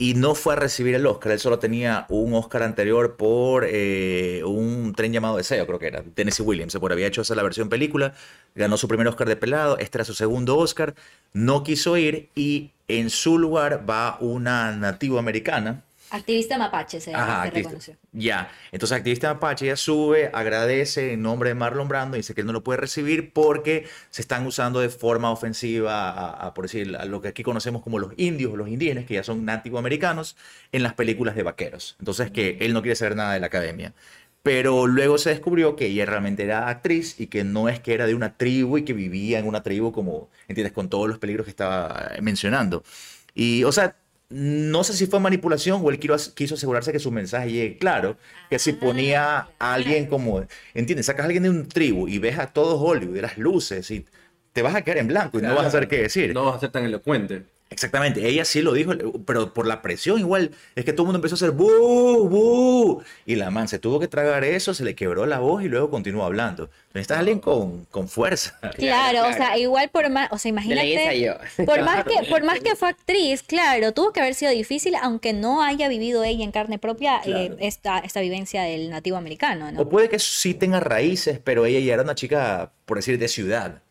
y no fue a recibir el Oscar. Él solo tenía un Oscar anterior por eh, un tren llamado Deseo, creo que era, Tennessee Williams, por había hecho esa la versión película, ganó su primer Oscar de pelado, este era su segundo Oscar, no quiso ir y en su lugar va una nativa americana. Activista mapache se, Ajá, se activista. reconoció. Ya, entonces activista Mapache ya sube, agradece en nombre de Marlon Brando, dice que él no lo puede recibir porque se están usando de forma ofensiva a, a, por decir, a lo que aquí conocemos como los indios, los indígenas, que ya son nativoamericanos, en las películas de vaqueros. Entonces que él no quiere saber nada de la academia. Pero luego se descubrió que ella realmente era actriz y que no es que era de una tribu y que vivía en una tribu como, ¿entiendes? Con todos los peligros que estaba mencionando. Y, o sea, no sé si fue manipulación o él quiso, quiso asegurarse que su mensaje llegue claro, que si ponía a alguien como, ¿entiendes? Sacas a alguien de una tribu y ves a todo Hollywood, y las luces y te vas a quedar en blanco y no vas a saber qué decir. No vas a ser tan elocuente. Exactamente, ella sí lo dijo, pero por la presión igual, es que todo el mundo empezó a hacer bu, bu, y la man se tuvo que tragar eso, se le quebró la voz y luego continuó hablando. Necesitas alguien con, con fuerza. Claro, o sea, igual por más, o sea, imagínate, yo. por más que por más que fue actriz, claro, tuvo que haber sido difícil, aunque no haya vivido ella en carne propia eh, esta, esta vivencia del nativo americano, ¿no? O puede que sí tenga raíces, pero ella ya era una chica, por decir, de ciudad.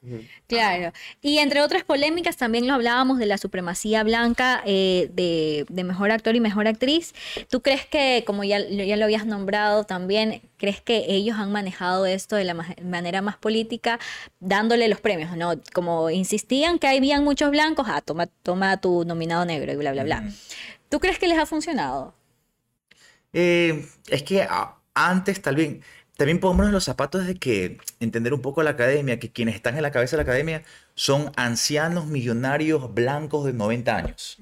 Claro. Y entre otras polémicas también lo hablábamos de la supremacía blanca eh, de, de mejor actor y mejor actriz. ¿Tú crees que, como ya, ya lo habías nombrado también, crees que ellos han manejado esto de la ma- manera más política, dándole los premios, ¿no? Como insistían que habían muchos blancos, ah, toma, toma tu nominado negro y bla, bla, bla. ¿Tú crees que les ha funcionado? Eh, es que a- antes tal vez, también pongámonos los zapatos de que entender un poco la academia, que quienes están en la cabeza de la academia son ancianos millonarios blancos de 90 años.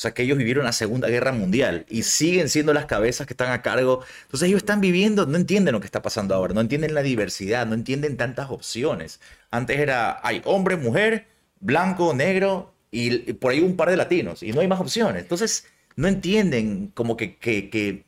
O sea, que ellos vivieron la Segunda Guerra Mundial y siguen siendo las cabezas que están a cargo. Entonces ellos están viviendo, no entienden lo que está pasando ahora, no entienden la diversidad, no entienden tantas opciones. Antes era, hay hombre, mujer, blanco, negro y, y por ahí un par de latinos y no hay más opciones. Entonces no entienden como que, que, que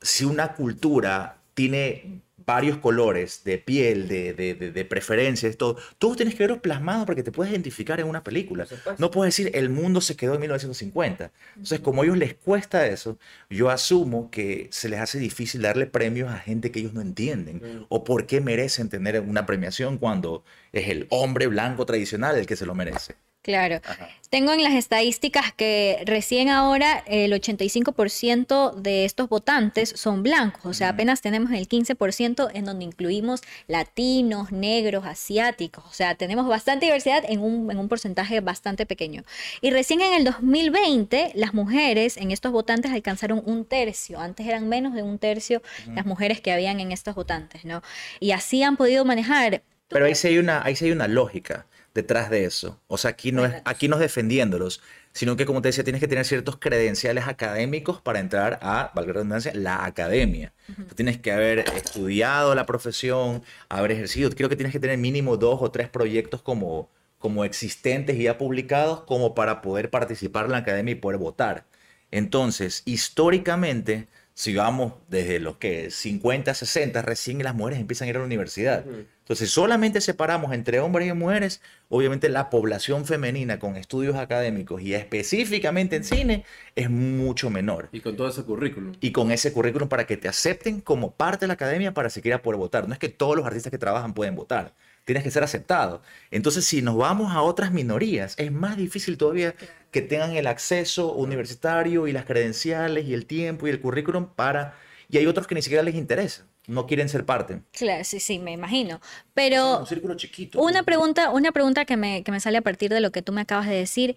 si una cultura tiene varios colores de piel, de, de, de, de preferencias, todo, todo tienes que verlo plasmado para que te puedas identificar en una película. No puedes decir, el mundo se quedó en 1950. Entonces, como a ellos les cuesta eso, yo asumo que se les hace difícil darle premios a gente que ellos no entienden. O por qué merecen tener una premiación cuando es el hombre blanco tradicional el que se lo merece. Claro. Ajá. Tengo en las estadísticas que recién ahora el 85% de estos votantes son blancos, o sea, apenas tenemos el 15% en donde incluimos latinos, negros, asiáticos, o sea, tenemos bastante diversidad en un, en un porcentaje bastante pequeño. Y recién en el 2020 las mujeres en estos votantes alcanzaron un tercio, antes eran menos de un tercio las mujeres que habían en estos votantes, ¿no? Y así han podido manejar. Pero ahí sí hay una, ahí sí hay una lógica detrás de eso. O sea, aquí no es, aquí no es defendiéndolos, sino que como te decía, tienes que tener ciertos credenciales académicos para entrar a, valga la redundancia, la academia. Tú tienes que haber estudiado la profesión, haber ejercido. Creo que tienes que tener mínimo dos o tres proyectos como, como existentes y ya publicados como para poder participar en la academia y poder votar. Entonces, históricamente, si vamos desde los que 50, 60, recién las mujeres empiezan a ir a la universidad. Entonces, solamente separamos entre hombres y mujeres, obviamente la población femenina con estudios académicos y específicamente en cine es mucho menor. Y con todo ese currículum. Y con ese currículum para que te acepten como parte de la academia para siquiera poder votar. No es que todos los artistas que trabajan pueden votar. Tienes que ser aceptado. Entonces, si nos vamos a otras minorías, es más difícil todavía que tengan el acceso universitario y las credenciales y el tiempo y el currículum para... Y hay otros que ni siquiera les interesa. No quieren ser parte. Claro, sí, sí, me imagino. Pero Un círculo chiquito. Una pregunta, una pregunta que me, que me sale a partir de lo que tú me acabas de decir.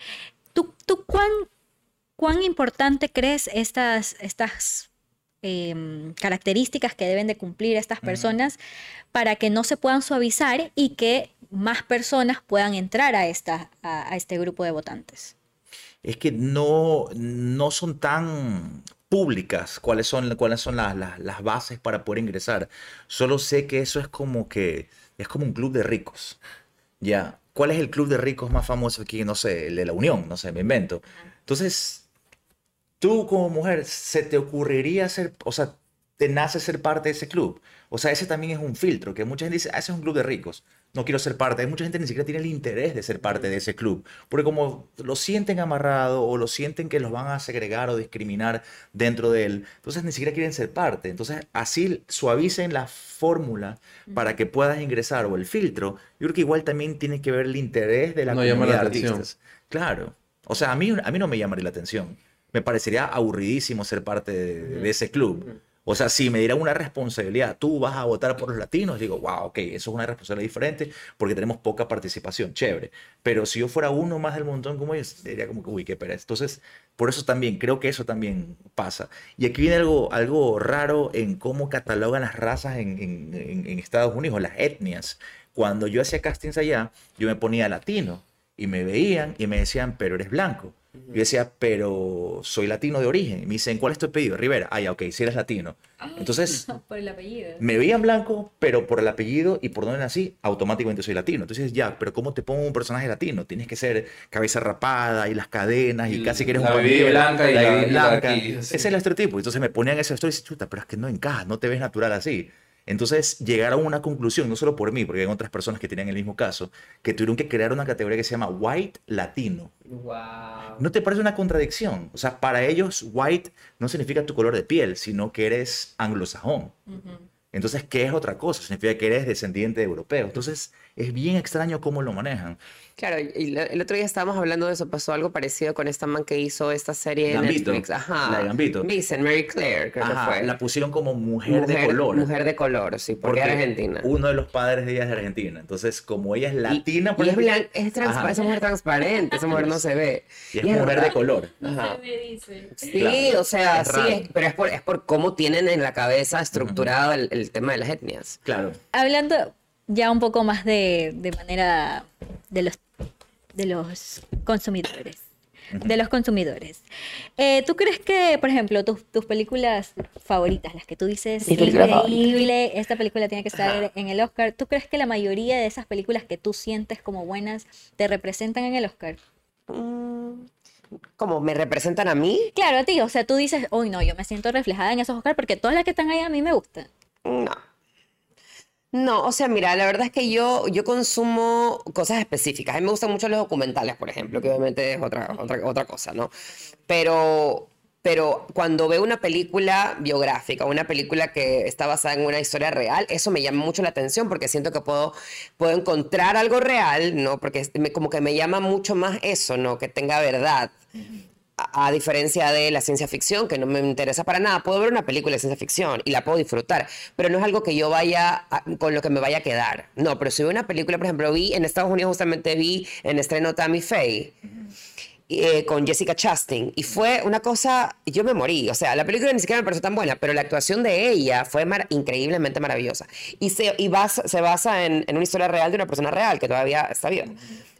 ¿Tú, tú cuán, cuán importante crees estas, estas em, características que deben de cumplir estas personas para que no se puedan suavizar y que más personas puedan entrar a, esta, a, a este grupo de votantes? es que no, no son tan públicas cuáles son, cuáles son las, las, las bases para poder ingresar. Solo sé que eso es como que es como un club de ricos. Ya, ¿cuál es el club de ricos más famoso aquí? No sé, el de la Unión, no sé, me invento. Entonces, tú como mujer, ¿se te ocurriría ser, o sea, te nace ser parte de ese club? O sea, ese también es un filtro, que mucha gente dice, ah, ese es un club de ricos, no quiero ser parte. Hay mucha gente que ni siquiera tiene el interés de ser parte de ese club, porque como lo sienten amarrado o lo sienten que los van a segregar o discriminar dentro de él, entonces ni siquiera quieren ser parte. Entonces, así suavicen la fórmula para que puedas ingresar o el filtro. Yo creo que igual también tiene que ver el interés de la No llama comunidad la de atención. artistas. Claro. O sea, a mí, a mí no me llamaría la atención. Me parecería aburridísimo ser parte de, de ese club. O sea, si me dieran una responsabilidad, tú vas a votar por los latinos, digo, wow, ok, eso es una responsabilidad diferente porque tenemos poca participación, chévere. Pero si yo fuera uno más del montón como ellos, diría como que, uy, qué pereza. Entonces, por eso también, creo que eso también pasa. Y aquí viene algo, algo raro en cómo catalogan las razas en, en- Estados Unidos, las etnias. Cuando yo hacía castings allá, yo me ponía latino y me veían y me decían, pero eres blanco. Yo decía, pero soy latino de origen. Y me dicen, ¿cuál es tu apellido? Rivera. Ah, ya, ok, si eres latino. Entonces, Por el apellido. me veían blanco, pero por el apellido y por donde nací, automáticamente soy latino. Entonces, ya, pero ¿cómo te pongo un personaje latino? Tienes que ser cabeza rapada y las cadenas y, Y casi que eres la un bandido, blanca y la la- bebida y la blanca. aquí, sí. Ese es el estereotipo. Entonces me ponían esa historia y dices, chuta, pero es que no encajas, no te ves natural así. Entonces llegaron a una conclusión, no solo por mí, porque hay otras personas que tenían el mismo caso, que tuvieron que crear una categoría que se llama White Latino. Wow. ¿No te parece una contradicción? O sea, para ellos, white no significa tu color de piel, sino que eres anglosajón. Entonces, ¿qué es otra cosa? Significa que eres descendiente de europeo. Entonces, es bien extraño cómo lo manejan. Claro, y la- el otro día estábamos hablando de eso, pasó algo parecido con esta man que hizo esta serie de Gambito, Netflix. Ajá. la de Gambito. Dicen, Mary Claire, creo Ajá, que fue. la pusieron como mujer, de color. Mujer de color, sí, porque, argentina. Uno de los padres de ella es de Argentina. Entonces, como ella es Y- latina, y, por es, ejemplo, blan- es transpa- esa mujer transparente, esa mujer no se ve. y es Y es mujer de color. Ajá. Sí, Claro, o sea, es sí, es- pero es por, es por cómo tienen en la cabeza estructurado el, el tema de las etnias. Claro. Hablando ya un poco más de, de manera de los, de los consumidores. De los consumidores. Eh, ¿Tú crees que, por ejemplo, tus, tus películas favoritas, las que tú dices, increíble, esta película tiene que estar en el Oscar, ¿tú crees que la mayoría de esas películas que tú sientes como buenas te representan en el Oscar? Mm, ¿Cómo me representan a mí? Claro, a ti, o sea, tú dices, uy, no, yo me siento reflejada en esos Oscar porque todas las que están ahí a mí me gustan. No. No, o sea, mira, la verdad es que yo, yo consumo cosas específicas. A mí me gustan mucho los documentales, por ejemplo, que obviamente es otra, otra, otra cosa, ¿no? Pero, pero cuando veo una película biográfica, una película que está basada en una historia real, eso me llama mucho la atención porque siento que puedo, puedo encontrar algo real, ¿no? Porque me- como que me llama mucho más eso, ¿no? Que tenga verdad. A, diferencia de la ciencia ficción, que no me interesa para nada, puedo ver una película de ciencia ficción y la puedo disfrutar, pero no es algo que yo vaya a- con lo que me vaya a quedar. No, pero si veo una película, por ejemplo, vi en Estados Unidos justamente vi en estreno Tammy Faye eh, con Jessica Chastain y fue una cosa, yo me morí, o sea, la película ni siquiera me pareció tan buena, pero la actuación de ella fue increíblemente maravillosa y se, y basa- se basa en, en una historia real de una persona real que todavía está viva.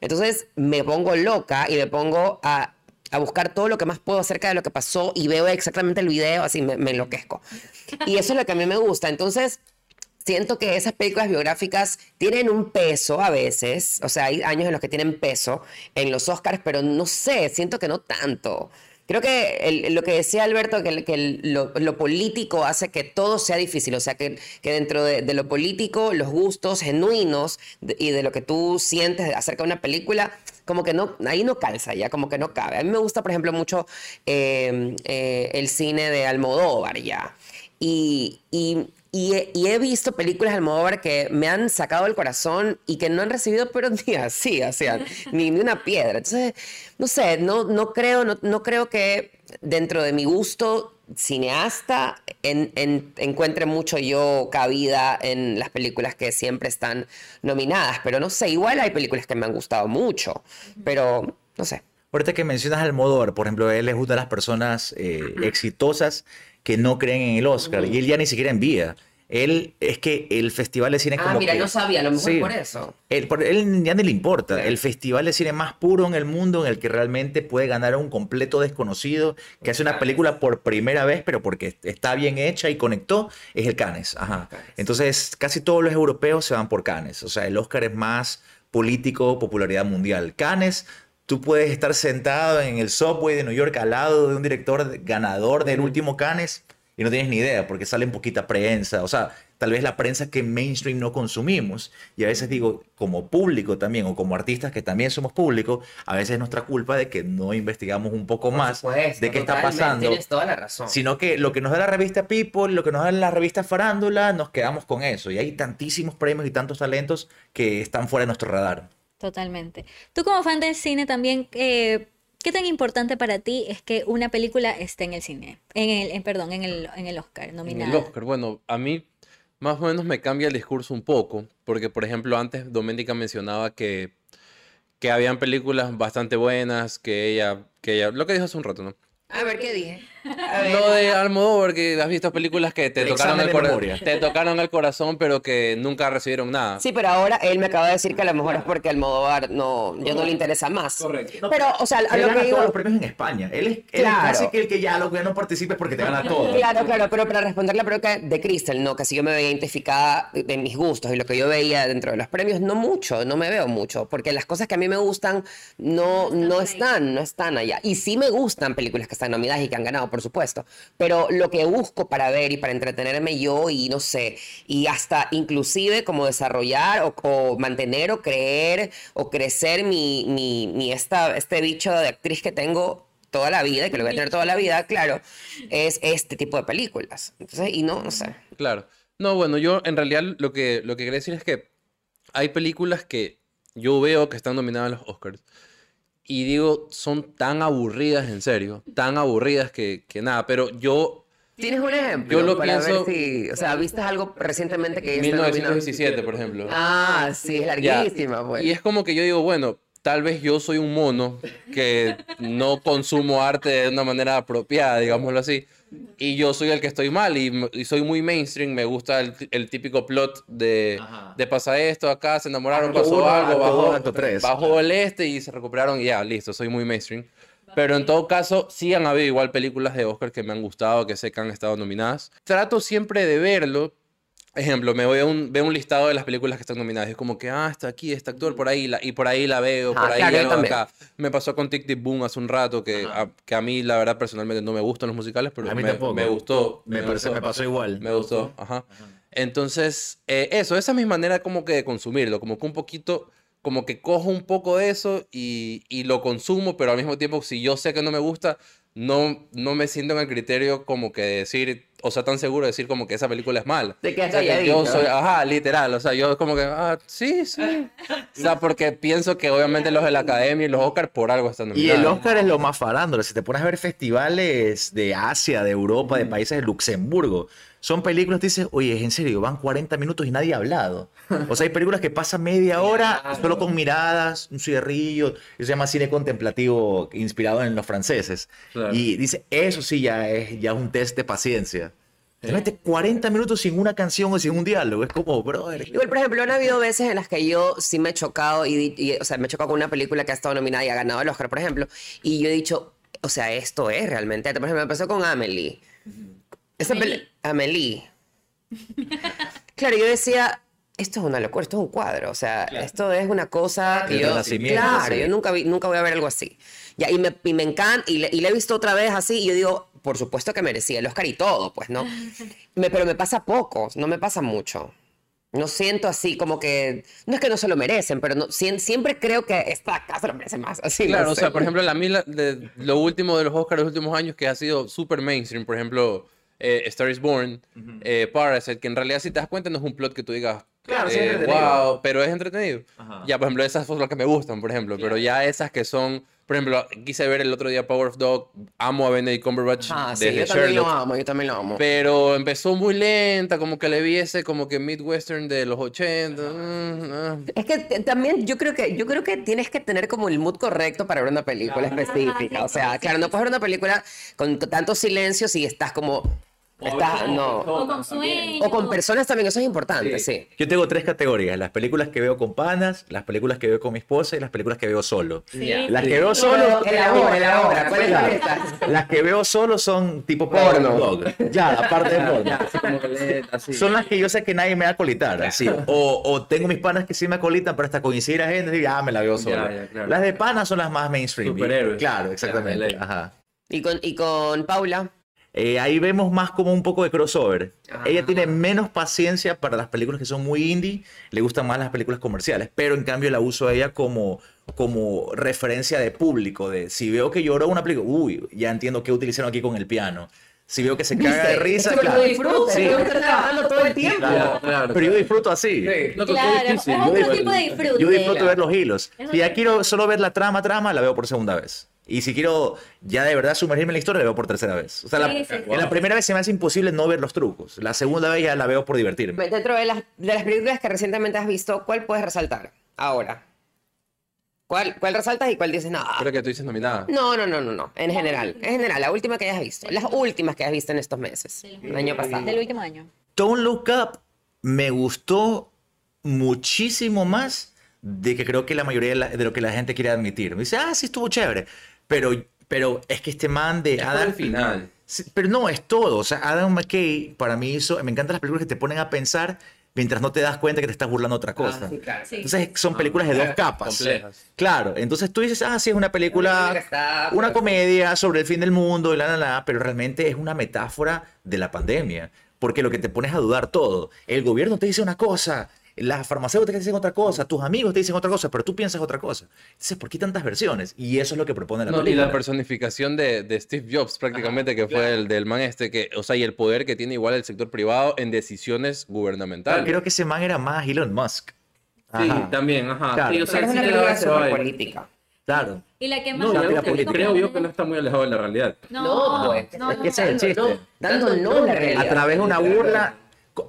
Entonces me pongo loca y me pongo a, a buscar todo lo que más puedo acerca de lo que pasó y veo exactamente el video, así me, enloquezco. Y eso es lo que a mí me gusta. Entonces, siento que esas películas biográficas tienen un peso a veces, o sea, hay años en los que tienen peso en los Oscars, pero no sé, siento que no tanto. Creo que lo que decía Alberto, que, lo, político hace que todo sea difícil, o sea, que, dentro de, lo político, los gustos genuinos y de lo que tú sientes acerca de una película, como que no, ahí no calza ya, como que no cabe. A mí me gusta, por ejemplo, mucho eh, eh, el cine de Almodóvar ya. Y, y he, y he visto películas de Almodóvar que me han sacado el corazón y que no han recibido pero ni así, o sea, ni, ni una piedra. Entonces, no sé, no, no, creo, no, no creo que dentro de mi gusto cineasta en- en- encuentre mucho yo cabida en las películas que siempre están nominadas. Pero no sé, igual hay películas que me han gustado mucho, pero no sé. Ahorita que mencionas al Almodóvar, por ejemplo, él le gustan las personas eh, exitosas que no creen en el Oscar y él ya ni siquiera envía. Él es que el festival de cine Ah, como mira, que- no sabía, a lo mejor Sí. por eso. Él, por él ya ni le importa. El festival de cine más puro en el mundo, en el que realmente puede ganar a un completo desconocido que hace una película por primera vez, pero porque está bien hecha y conectó, es el Cannes. Ajá. Entonces, casi todos los europeos se van por Cannes. O sea, el Oscar es más político, popularidad mundial. Cannes, tú puedes estar sentado en el subway de New York al lado de un director ganador del último Cannes y no tienes ni idea porque sale en poquita prensa, o sea, tal vez la prensa que mainstream no consumimos y a veces digo, como público también o como artistas que también somos público, a veces es nuestra culpa de que no investigamos un poco más supuesto, de qué está pasando, Tienes toda la razón. sino que lo que nos da la revista People, lo que nos da la revista Farándula, nos quedamos con eso y hay tantísimos premios y tantos talentos que están fuera de nuestro radar. Totalmente. Tú como fan del cine también, eh, ¿qué tan importante para ti es que una película esté en el cine? En el, en- perdón, en el, en el Oscar, En nominada. el Oscar, bueno, a mí más o menos me cambia el discurso un poco, porque por ejemplo antes Doménica mencionaba que, que habían películas bastante buenas, que ella, que ella, lo que dijo hace un rato, ¿no? A ver, ¿qué dije? Lo de Almodóvar, que has visto películas que te tocaron el, de cora- memoria. te tocaron el corazón, pero que nunca recibieron nada. Sí, pero ahora él me acaba de decir que a lo mejor es porque Almodóvar no, ya no le interesa más. Correcto. Pero, o sea, a Él lo gana que digo... todos los premios en España. Él es, él Claro. casi que el que ya lo que ya no participes porque te gana todo. Claro, claro, pero para responder la pregunta de Crystal, no, que si yo me veía identificada de, de mis gustos y lo que yo veía dentro de los premios, no mucho, no me veo mucho, porque las cosas que a mí me gustan no, no están, no están allá. Y sí me gustan películas que están nominadas y que han ganado, por supuesto, pero lo que busco para ver y para entretenerme yo y no sé, y hasta inclusive como desarrollar o, o mantener o creer o crecer mi, mi, esta, este bicho de actriz que tengo toda la vida y que lo voy a tener toda la vida, claro, es este tipo de películas. Entonces, y no, no sé. Claro. No, bueno, yo en realidad lo que, lo que quería decir es que hay películas que yo veo que están nominadas a los Oscars y digo, son tan aburridas, en serio, tan aburridas que, que nada, pero yo, ¿Tienes un ejemplo? Yo lo para pienso- ver si, o sea, ¿viste algo recientemente que ya está nominado? 1917, por ejemplo. Ah, sí, es larguísima, pues. Y es como que yo digo, bueno, tal vez yo soy un mono que no consumo arte de una manera apropiada, digámoslo así. Y yo soy el que estoy mal y, soy muy mainstream. Me gusta el, el típico plot de, de pasa esto, acá se enamoraron, Acto pasó uno, algo, acto bajó, dos, acto tres. bajó el este y se recuperaron y ya, listo, soy muy mainstream. Pero en todo caso, sí han habido igual películas de Oscar que me han gustado, que sé que han estado nominadas. Trato siempre de verlo, Ejemplo, me voy a un, veo un listado de las películas que están nominadas. Es como que, ah, está aquí, este actor por ahí, la, y por ahí la veo, Ah, por ahí claro, algo también. acá. Me pasó con Tic Tic Boom hace un rato, que a, que a mí, la verdad, personalmente no me gustan los musicales, pero A mí me, tampoco. me gustó. Me, parece, gustó. me pasó igual. Me gustó, ajá. Entonces, eh, eso, esa es mi manera como que de consumirlo, como que un poquito, como que cojo un poco de eso y, y lo consumo, pero al mismo tiempo, si yo sé que no me gusta, no, no me siento en el criterio como que de decir, o sea, tan seguro de decir como que esa película es mala. Te quedas O sea, que yo soy, ajá, literal, o sea, yo como que, ah, sí, sí. O sea, porque pienso que obviamente los de la Academia y los Oscar por algo están Y el nominados. Oscar es lo más farándolo. Si te pones a ver festivales de Asia, de Europa, de países de Luxemburgo, son películas que dices, oye, en serio, van 40 minutos y nadie ha hablado. O sea, hay películas que pasan media hora solo con miradas, un cigarrillo, eso se llama cine contemplativo inspirado en los franceses. Claro. Y dice, eso sí ya es, ya es un test de paciencia. Te mete 40 minutos sin una canción o sin un diálogo. Es como, brother. Igual, por ejemplo, han habido veces en las que yo sí me he chocado, y, y, o sea, me he chocado con una película que ha estado nominada y ha ganado el Oscar, por ejemplo, y yo he dicho, o sea, esto es realmente. Por ejemplo, me pasó con Amelie. Esa peli- Amelie. Claro, yo decía, esto es una locura, esto es un cuadro, o sea, esto es una cosa que El yo... renacimiento, Claro, yo nunca, vi- nunca voy a ver algo así. Ya, y, me, y me encanta, y le, y le he visto otra vez así, y yo digo, por supuesto que merecía el Oscar y todo, pues, ¿no? Me- pero me pasa poco, no me pasa mucho. No siento así como que, no es que no se lo merecen, pero no, sien- siempre creo que esta se lo merece más. Así, no Claro, o sé. sea, por ejemplo, la mí la- de lo último de los Oscars de los últimos años que ha sido súper mainstream, por ejemplo, eh, Star is Born, eh, Parasite, que en realidad si te das cuenta no es un plot que tú digas, Claro, sí, eh, es entretenido. wow, pero es entretenido. Ajá. Ya, por ejemplo, esas son las que me gustan, por ejemplo, pero ya esas que son, por ejemplo, quise ver el otro día Power of Dog, amo a Benedict Cumberbatch Ah, sí, desde yo también lo Sherlock. amo, yo también lo amo. Pero empezó muy lenta, como que le viese como que Midwestern de los 80. mm, ah. Es que también yo creo que yo creo que tienes que tener como el mood correcto para ver una película específica. O sea, claro, no puedes ver una película con t- tantos silencios y estás como estás no O con sueño. o con personas también, eso es importante, sí. Yo tengo tres categorías: las películas que veo con panas, las películas que veo con mi esposa y las películas que veo solo. Sí, Las sí. que veo solo. Elabora, elabora, ¿cuáles son Claro. estas? Las que veo solo son tipo Porno. Dog. Ya, aparte de porno. Así como que le- así. Son las que yo sé que nadie me va a colitar. Así. O, o tengo mis panas que sí me acolitan, pero hasta coincidir a gente y ya me la veo solo. Ya, ya, claro. Las de panas son las más mainstream. Superhéroes. Claro, exactamente. Ajá. Y con y con Paula, Eh, ahí vemos más como un poco de crossover. Ah. Ella tiene menos paciencia para las películas que son muy indie, le gustan más las películas comerciales, pero en cambio la uso a ella como, como referencia de público, de si veo que lloró una película, uy, ya entiendo qué utilizaron aquí con el piano. Si veo que se caga de risa, claro. lo disfrutas, Sí. tú estás trabajando todo el tiempo. Claro, claro. Pero yo disfruto así. No, Claro, es difícil. otro Yo tipo de disfrute. Yo disfruto ver los hilos. Es Si ya otro- quiero solo ver la trama, trama, la veo por segunda vez. Y si quiero ya de verdad sumergirme en la historia, la veo por tercera vez. O sea, la, Sí, sí, sí. en la primera vez se me hace imposible no ver los trucos. La segunda vez ya la veo por divertirme. Dentro de las, de las películas que recientemente has visto, ¿cuál puedes resaltar ahora? ¿Cuál, ¿Cuál resaltas y cuál dices, no? Creo que tú dices nominada. No, no, no, no, no. En general. En general, la última que hayas visto. Las últimas que hayas visto en estos meses. El año pasado. Del último año. Don't Look Up me gustó muchísimo más de que creo que la mayoría de, la- de lo que la gente quiere admitir. Me dice, ah, sí estuvo chévere. Pero, pero es que este man de Es Adam... el final. Sí, pero no, es todo. O sea, Adam McKay para mí hizo... Me encantan las películas que te ponen a pensar mientras no te das cuenta que te estás burlando otra cosa. Ah, sí, claro. Entonces son películas de dos capas. complejas. Claro, entonces tú dices, ah, sí, es una película, está- una comedia sobre el fin del mundo, y la, la, la, pero realmente es una metáfora de la pandemia, porque lo que te pones a dudar todo, el gobierno te dice una cosa, las farmacéuticas te dicen otra cosa, tus amigos te dicen otra cosa, pero tú piensas otra cosa. Entonces, ¿por qué tantas versiones? Y eso es lo que propone la No, y película. la personificación de, de Steve Jobs, prácticamente, que fue el del man este, que, o sea, y el poder que tiene igual el sector privado en decisiones gubernamentales. Creo que ese man era más Elon Musk. Sí, Ajá, también, ajá. Claro. Sí, o sea, Pero es sí una da película vibe. política. claro. Y la que más No, gusta- política. creo yo que no está muy alejado de la realidad. No, pues. no, Es que no. ese es el chiste. Dando no la a realidad. través de una burla,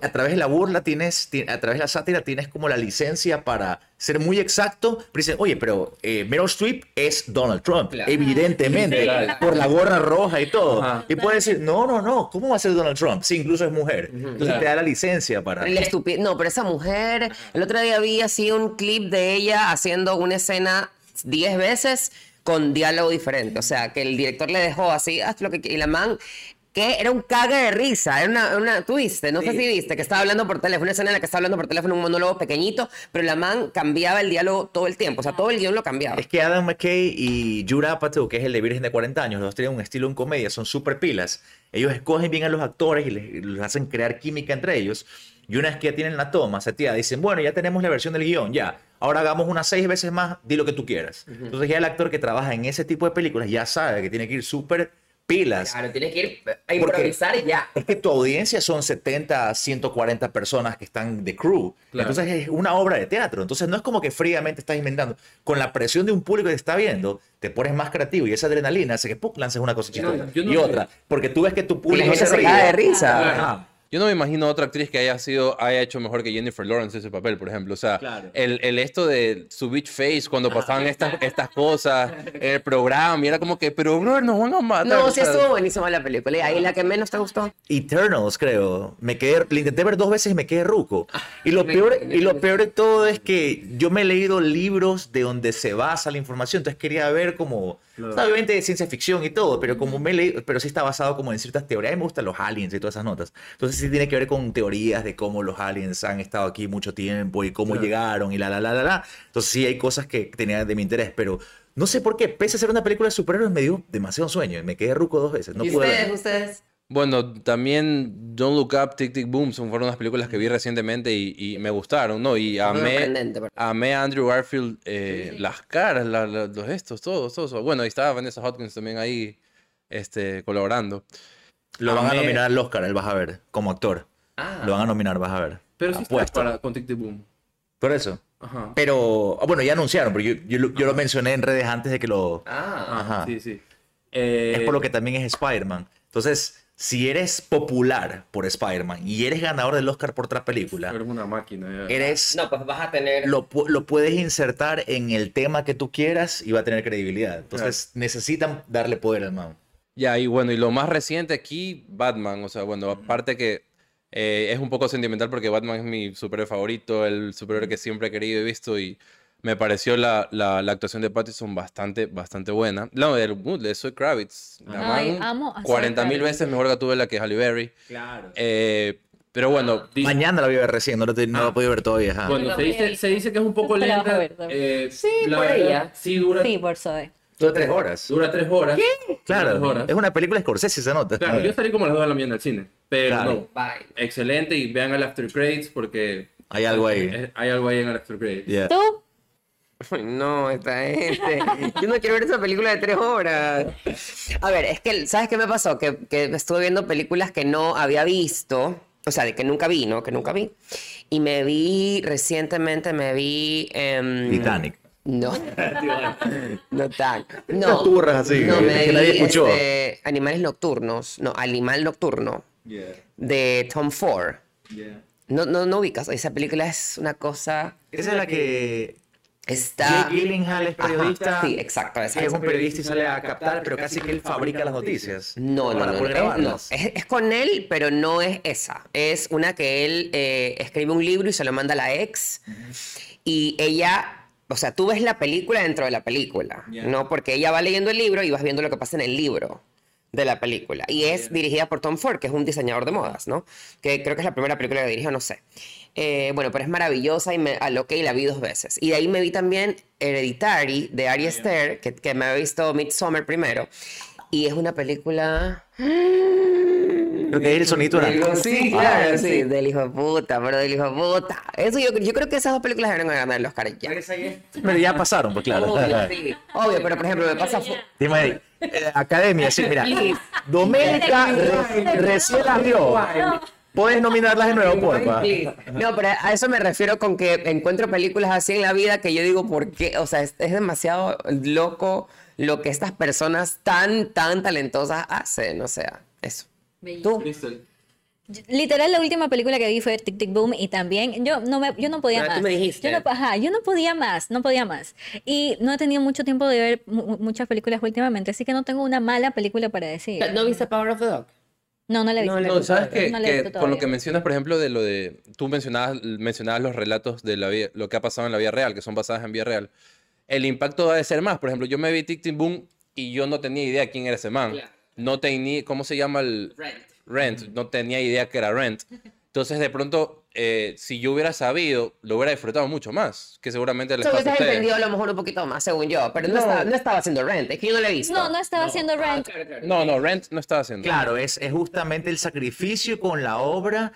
a través de la burla tienes, ti- a través de la sátira tienes como la licencia para ser muy exacto, pero dicen, oye, pero eh, Meryl Streep es Donald Trump, Claro. evidentemente, por la gorra roja y todo. Ajá. Y puedes decir, no, no, no, ¿cómo va a ser Donald Trump? Sí, incluso es mujer. Entonces Claro. te da la licencia para... La No, pero esa mujer, el otro día vi así un clip de ella haciendo una escena 10 veces con diálogo diferente. O sea, que el director le dejó así, haz lo que qui-". Y la man, que era un caga de risa. Era una, una tú viste, no sé si viste, que estaba hablando por teléfono, una escena en la que estaba hablando por teléfono, un monólogo pequeñito, pero la man cambiaba el diálogo todo el tiempo. O sea, todo el guion lo cambiaba. Es que Adam McKay y Judd Apatow, que es el de Virgen de 40 años, los dos tienen un estilo en comedia, son súper pilas. Ellos escogen bien a los actores y les, les hacen crear química entre ellos. Y una vez que ya tienen la toma seteada, dicen, bueno, ya tenemos la versión del guion, ya. Ahora hagamos unas seis veces más, di lo que tú quieras. Entonces ya el actor que trabaja en ese tipo de películas ya sabe que tiene que ir súper pilas. Claro, tienes que ir a improvisar ya. Es que tu audiencia son 70 a 140 personas que están de crew. Claro. Entonces es una obra de teatro. Entonces no es como que fríamente estás inventando. Con la presión de un público que te está viendo, te pones más creativo y esa adrenalina hace que ¡pum! lances una cosa yo no y sé. otra. Porque tú ves que tu público se ríe. de risa. Ajá. Yo no me imagino otra actriz que haya sido, haya hecho mejor que Jennifer Lawrence ese papel, por ejemplo. O sea, Claro. el, el esto de su bitch face cuando pasaban estas, estas cosas el programa, y era como que, pero bro, nos van a matar. No, o sí sea, estuvo buenísima la película. ¿Y ahí la que menos te gustó? Eternals, creo. Me quedé, la intenté ver dos veces y me quedé ruco. Y lo, peor, y lo peor de todo es que yo me he leído libros de donde se basa la información, entonces quería ver como, o sea, obviamente de ciencia ficción y todo, pero como me leído, pero sí está basado como en ciertas teorías. A mí me gustan los aliens y todas esas notas. Entonces sí tiene que ver con teorías de cómo los aliens han estado aquí mucho tiempo y cómo llegaron y la, la, la, la, la. Entonces sí hay cosas que tenían de mi interés, pero no sé por qué, pese a ser una película de superhéroes, me dio demasiado sueño y me quedé ruco dos veces. No ¿Y pude ustedes, verla. ustedes? Bueno, también Don't Look Up, Tic Tic Boom son fueron unas películas que vi recientemente y, y me gustaron, ¿no? Y amé, amé a Andrew Garfield, eh, las caras, la- la- los gestos, todos, todos. Bueno, y estaba Vanessa Hudgens también ahí este, colaborando. Lo van a nominar al Oscar, él vas a ver, como actor. Ah. Lo van a nominar, vas a ver. Pero sí está para con Tic Tic Boom. Por eso. Ajá. Pero, ah, bueno, ya anunciaron, pero yo, yo, lo- yo lo mencioné en redes antes de que lo... Ah. Ajá. Sí, sí. Eh, Es por lo que también es Spider-Man. Entonces, si eres popular por Spider-Man y eres ganador del Oscar por otra película, Eres una máquina. ya. eres... No, pues vas a tener. Lo, lo puedes insertar en el tema que tú quieras y va a tener credibilidad. Entonces, necesitan darle poder al man. Ya, y bueno, y lo más reciente aquí, Batman. O sea, bueno, aparte que eh, es un poco sentimental porque Batman es mi superhéroe favorito, el superhéroe que siempre he querido y visto y me pareció la, la, la actuación de Pattinson bastante, bastante buena. No, del uh, de Zoe Kravitz. La Ay, man, amo a Zoe 40 mil veces mejor que tuve la que Halle Berry. Claro. Eh, pero bueno, Dice- Mañana la voy a ver recién, no lo, te- no lo he podido ver todavía. ajá. Bueno, se dice, se dice que es un poco Pero lenta. ver eh, Sí, la por verdad, ella. Sí, dura, Sí, por Zoe. Dura tres horas. dura tres horas. ¿Qué? Claro, horas. es una película Scorsese, se nota. Claro, yo salí como a las 2 de la mañana al cine. Pero Claro. no, Bye. excelente y vean el After Credits porque Hay algo ahí. hay algo ahí en el After Credits. Yeah. ¿Tú? No, esta gente. Yo no quiero ver esa película de tres horas. A ver, es que, ¿sabes qué me pasó? Que, que estuve viendo películas que no había visto. O sea, de que nunca vi, ¿no? Que nunca vi. Y me vi, recientemente me vi... em, Titanic. No. no tan. No. Turras así, No, me que nadie vi, escuchó. este, Animales Nocturnos. No, Animal Nocturno. De Tom Ford. No, no, no ubicas. Esa película es una cosa... Esa es la que Está... Jake Gyllenhaal es Ajá, periodista. sí, exacto, Es un periodista y sale a captar, pero casi que él fabrica las noticias. No, no, no, es con él, pero no es esa. Es una que él eh, escribe un libro y se lo manda a la ex. Y ella, o sea, tú ves la película dentro de la película, ¿no? Porque ella va leyendo el libro y vas viendo lo que pasa en el libro de la película. Y es dirigida por Tom Ford, que es un diseñador de modas, ¿no? Que creo que es la primera película que dirigió, no sé. Eh, bueno, pero es maravillosa y me aloqué y la vi dos veces. Y de ahí me vi también Hereditary de Ari Aster, que, que me había visto Midsommar primero. Y es una película... Creo que es el sonito de la- Sí, claro, sí, del hijo de puta, pero del hijo de puta. Eso yo, yo creo que esas dos películas deberían ganar el Oscar ya. Pero ya pasaron, pues claro. Obvio, sí. Obvio, pero por ejemplo, me pasa... Dime ahí, eh, academia, sí, mira. Doménica re- recién las vio. Puedes nominarlas de nuevo, porfa. No, pero a eso me refiero con que encuentro películas así en la vida que yo digo, ¿por qué? O sea, es, es demasiado loco lo que estas personas tan, tan talentosas hacen. O sea, eso. ¿Tú? Crystal. Literal, la última película que vi fue Tic Tic Boom y también yo no, me, yo no podía Ah, tú más. me dijiste. Yo no, ajá, yo no podía más, no podía más. Y no he tenido mucho tiempo de ver mu- muchas películas últimamente, así que no tengo una mala película para decir. ¿No viste Power of the Dog? No, no la he visto. No, No, sabes que, No que con lo que mencionas, por ejemplo, de lo de. Tú mencionabas, mencionabas los relatos de la vida, lo que ha pasado en la vida real, que son basadas en vida real. El impacto va a ser más. Por ejemplo, yo me vi Tic Tic Boom y yo no tenía idea quién era ese man. Claro. No tenía. ¿Cómo se llama el. Rent. Rent. No tenía idea que era Rent. Entonces, de pronto, eh, si yo hubiera sabido, lo hubiera disfrutado mucho más. Que seguramente les Tú pasa a ustedes. entendido a lo mejor un poquito más, según yo, pero no, Estaba, no estaba haciendo rent, es que yo no la he visto. No, no estaba haciendo Ah, Rent. claro, claro. No, no, Rent no estaba haciendo. Claro, es, es justamente el sacrificio con la obra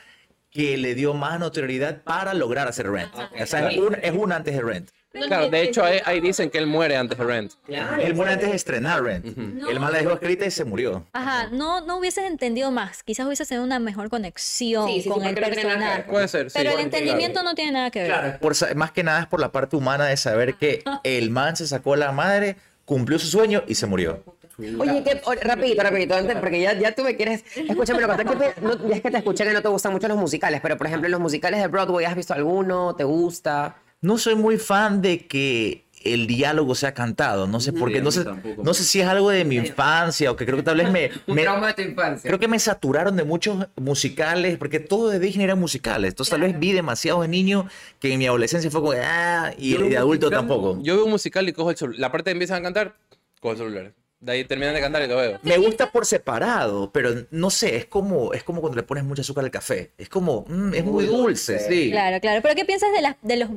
que le dio más notoriedad para lograr hacer Rent. O sea, es un, es un antes de Rent. Claro, de hecho, ahí, ahí dicen que él muere antes de Rent. Claro. Él muere antes de estrenar Rent. El mal la dejó escrita y se murió. Ajá, no, no hubieses entendido más. Quizás hubieses tenido una mejor conexión Sí, sí, sí, con el porque no personaje. Puede ser, sí. Pero el Claro. entendimiento no tiene nada que ver. Por, sa- más que nada es por la parte humana de saber que el man se sacó a la madre, cumplió su sueño y se murió. Oye, que, o- rapidito, rapidito, antes, porque ya, ya tú me quieres... Escúchame, lo que te- no, ya es que te escuché que no te gustan mucho los musicales, pero por ejemplo, los musicales de Broadway, ¿has visto alguno? ¿Te gusta? No soy muy fan de que el diálogo sea cantado. No sé por qué. No sé, tampoco. no sé si es algo de mi infancia o que creo que tal vez me... Un me- trauma de tu infancia. Creo que me saturaron de muchos musicales, porque todo de Disney eran musicales. Entonces tal vez vi demasiado de niño que en mi adolescencia fue como, ah, y de adulto musical- tampoco. Yo veo un musical y cojo el celular. La parte que empiezan a cantar, cojo el celular. De ahí terminan de cantar y lo veo. Me gusta por separado, pero no sé, es como, es como cuando le pones mucho azúcar al café. Es como, mm, es muy dulce, sí. Claro, claro. Pero ¿qué piensas de, las, de los...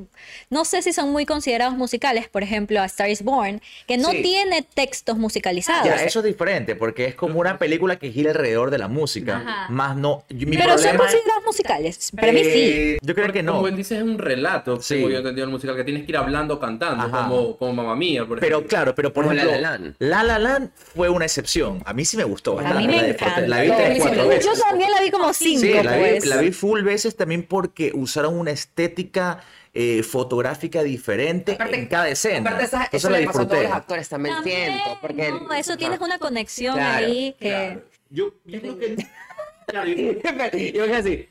No sé si son muy considerados musicales, por ejemplo, A Star is Born, que no Sí. tiene textos musicalizados. Ya, eso es diferente, porque es como una película que gira alrededor de la música, Ajá. más no. Mi Pero son problema es- considerados musicales. Para mí sí. Eh, Yo creo que no. Como él dice, es un relato, Sí. como yo he entendido el musical, que tienes que ir hablando cantando, Ajá. como, como Mamma Mía, por Pero ejemplo. claro, pero por Como La ejemplo, La Land. La La Fue una excepción. A mí sí me gustó. A bastante, mí me la encanta. disfruté. La vi tres, cuatro veces. Yo también la vi como cinco, Sí, la vi, pues. la vi full veces también porque usaron una estética eh, fotográfica diferente en cada escena. Aparte, esa- Entonces eso la le pasó a todos disfruté. los actores también, También, siento. Porque... no, eso tienes una conexión Claro, ahí que... Yo, yo creo que... yo creo que sí.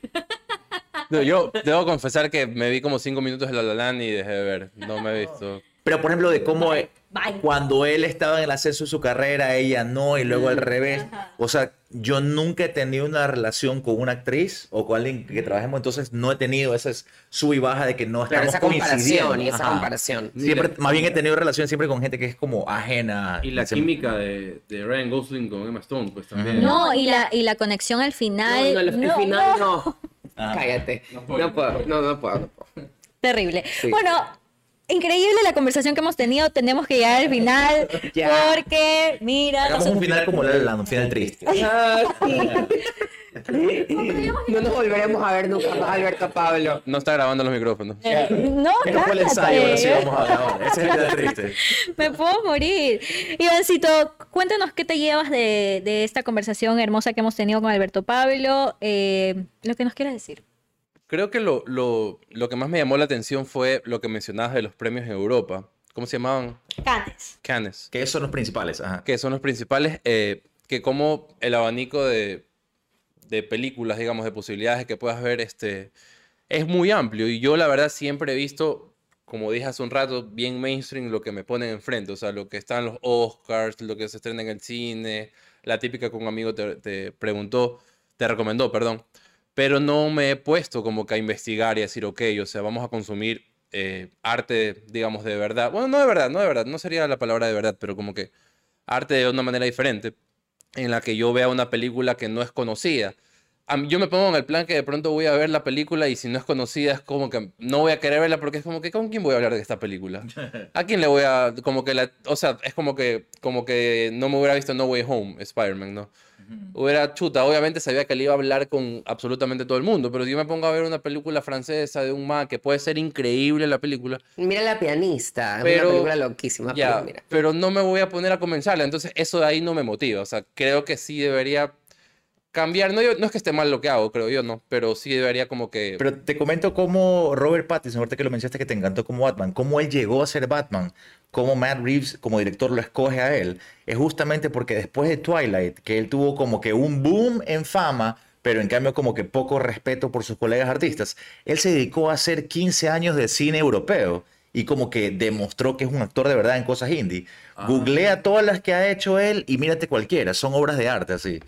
No, yo debo confesar que me vi como cinco minutos de La La Land y dejé de ver. No me he visto. Pero por ejemplo, de cómo eh, Bye. cuando él estaba en el ascenso de su carrera, ella no, y luego al revés. O sea, yo nunca he tenido una relación con una actriz o con alguien que trabajemos, entonces no he tenido esa sub y baja de que no Claro, estamos esa coincidiendo. comparación y esa Ajá. comparación. Siempre, más bien he tenido relaciones siempre con gente que es como ajena. Y la química de, de Ryan Gosling con Emma Stone, pues también. No, y la, y la conexión al final... No, no, el, el no, final no. no. Ah. Cállate. No No puedo. puedo, no, no puedo. no puedo. Terrible. Bueno, increíble la conversación que hemos tenido. Tenemos que llegar al final Ya. porque, mira, Hagamos un final como La La Land, un final triste. Ah, No nos volveremos a ver nunca más, Alberto Pablo. No está grabando los micrófonos. no, Este fue el ensayo, sí cállate. vamos a ver ahora. Ese es el final triste. Me puedo morir. Ivancito, cuéntanos qué te llevas de, de esta conversación hermosa que hemos tenido con Alberto Pablo. eh, lo que nos quieras decir. Creo que lo, lo, lo que más me llamó la atención fue lo que mencionabas de los premios en Europa. ¿Cómo se llamaban? Canes. Cannes. Que esos son los principales. Ajá. Que son los principales. eh, que como el abanico de, de películas, digamos, de posibilidades que puedas ver, este, es muy amplio. Y yo la verdad siempre he visto como dije hace un rato, bien mainstream lo que me ponen enfrente. O sea, lo que está en los Oscars, lo que se estrena en el cine, la típica que un amigo te, te preguntó, te recomendó, perdón. Pero no me he puesto como que a investigar y a decir, ok, o sea, vamos a consumir eh, arte, digamos, de verdad. Bueno, no de verdad, no de verdad, no sería la palabra de verdad, pero como que arte de una manera diferente, en la que yo vea una película que no es conocida. Mí- yo me pongo en el plan que de pronto voy a ver la película y si no es conocida es como que no voy a querer verla porque es como que ¿con quién voy a hablar de esta película? ¿A quién le voy a como que la, o sea, es como que como que no me hubiera visto No Way Home, Spider-Man, ¿no? Hubiera chuta, obviamente sabía que le iba a hablar con absolutamente todo el mundo, pero si yo me pongo a ver una película francesa de un man que puede ser increíble la película, Mira la pianista, Pero- una película loquísima, ya, pero mira. pero no me voy a poner a comenzarla. Entonces, eso de ahí no me motiva. O sea, creo que sí debería cambiar. No, yo- no es que esté mal lo que hago, creo yo, no. Pero sí debería como que... Pero te comento cómo Robert Pattinson, ahorita que lo mencionaste que te encantó como Batman, cómo él llegó a ser Batman, cómo Matt Reeves como director lo escoge a él, es justamente porque después de Twilight, que él tuvo como que un boom en fama, pero en cambio como que poco respeto por sus colegas artistas, él se dedicó a hacer 15 años de cine europeo y como que demostró que es un actor de verdad en cosas indie. Googlea todas las que ha hecho él y mírate cualquiera, son obras de arte así.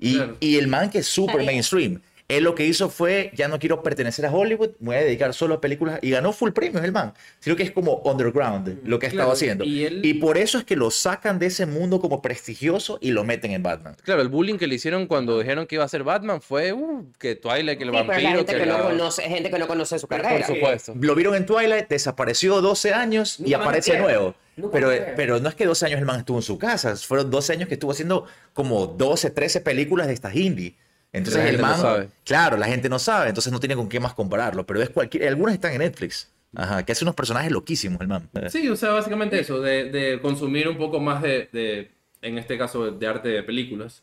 Y, Claro. y el man que es súper mainstream. Él lo que hizo fue, ya no quiero pertenecer a Hollywood, me voy a dedicar solo a películas y ganó full premios el man. Sino que es como underground lo que ha Claro, estado haciendo. y él- por eso es que lo sacan de ese mundo como prestigioso y lo meten en Batman. Claro, el bullying que le hicieron cuando dijeron que iba a ser Batman fue uh, que Twilight, que el Sí, pero la vampiro, gente que que, la... no conoce, gente que no conoce su Por carrera. supuesto. Lo vieron en Twilight, desapareció 12 años y aparece vieron. nuevo. Pero, vieron. pero no es que 12 años el man estuvo en su casa, fueron 12 años que estuvo haciendo como 12, 13 películas de estas indie. Entonces La el no man, sabe. claro, la gente no sabe, entonces no tiene con qué más compararlo, pero es cualquier, algunas están en Netflix. Ajá, que hace unos personajes loquísimos el man. Sí, o sea, básicamente eso, de, de consumir un poco más de, de, en este caso, de arte de películas,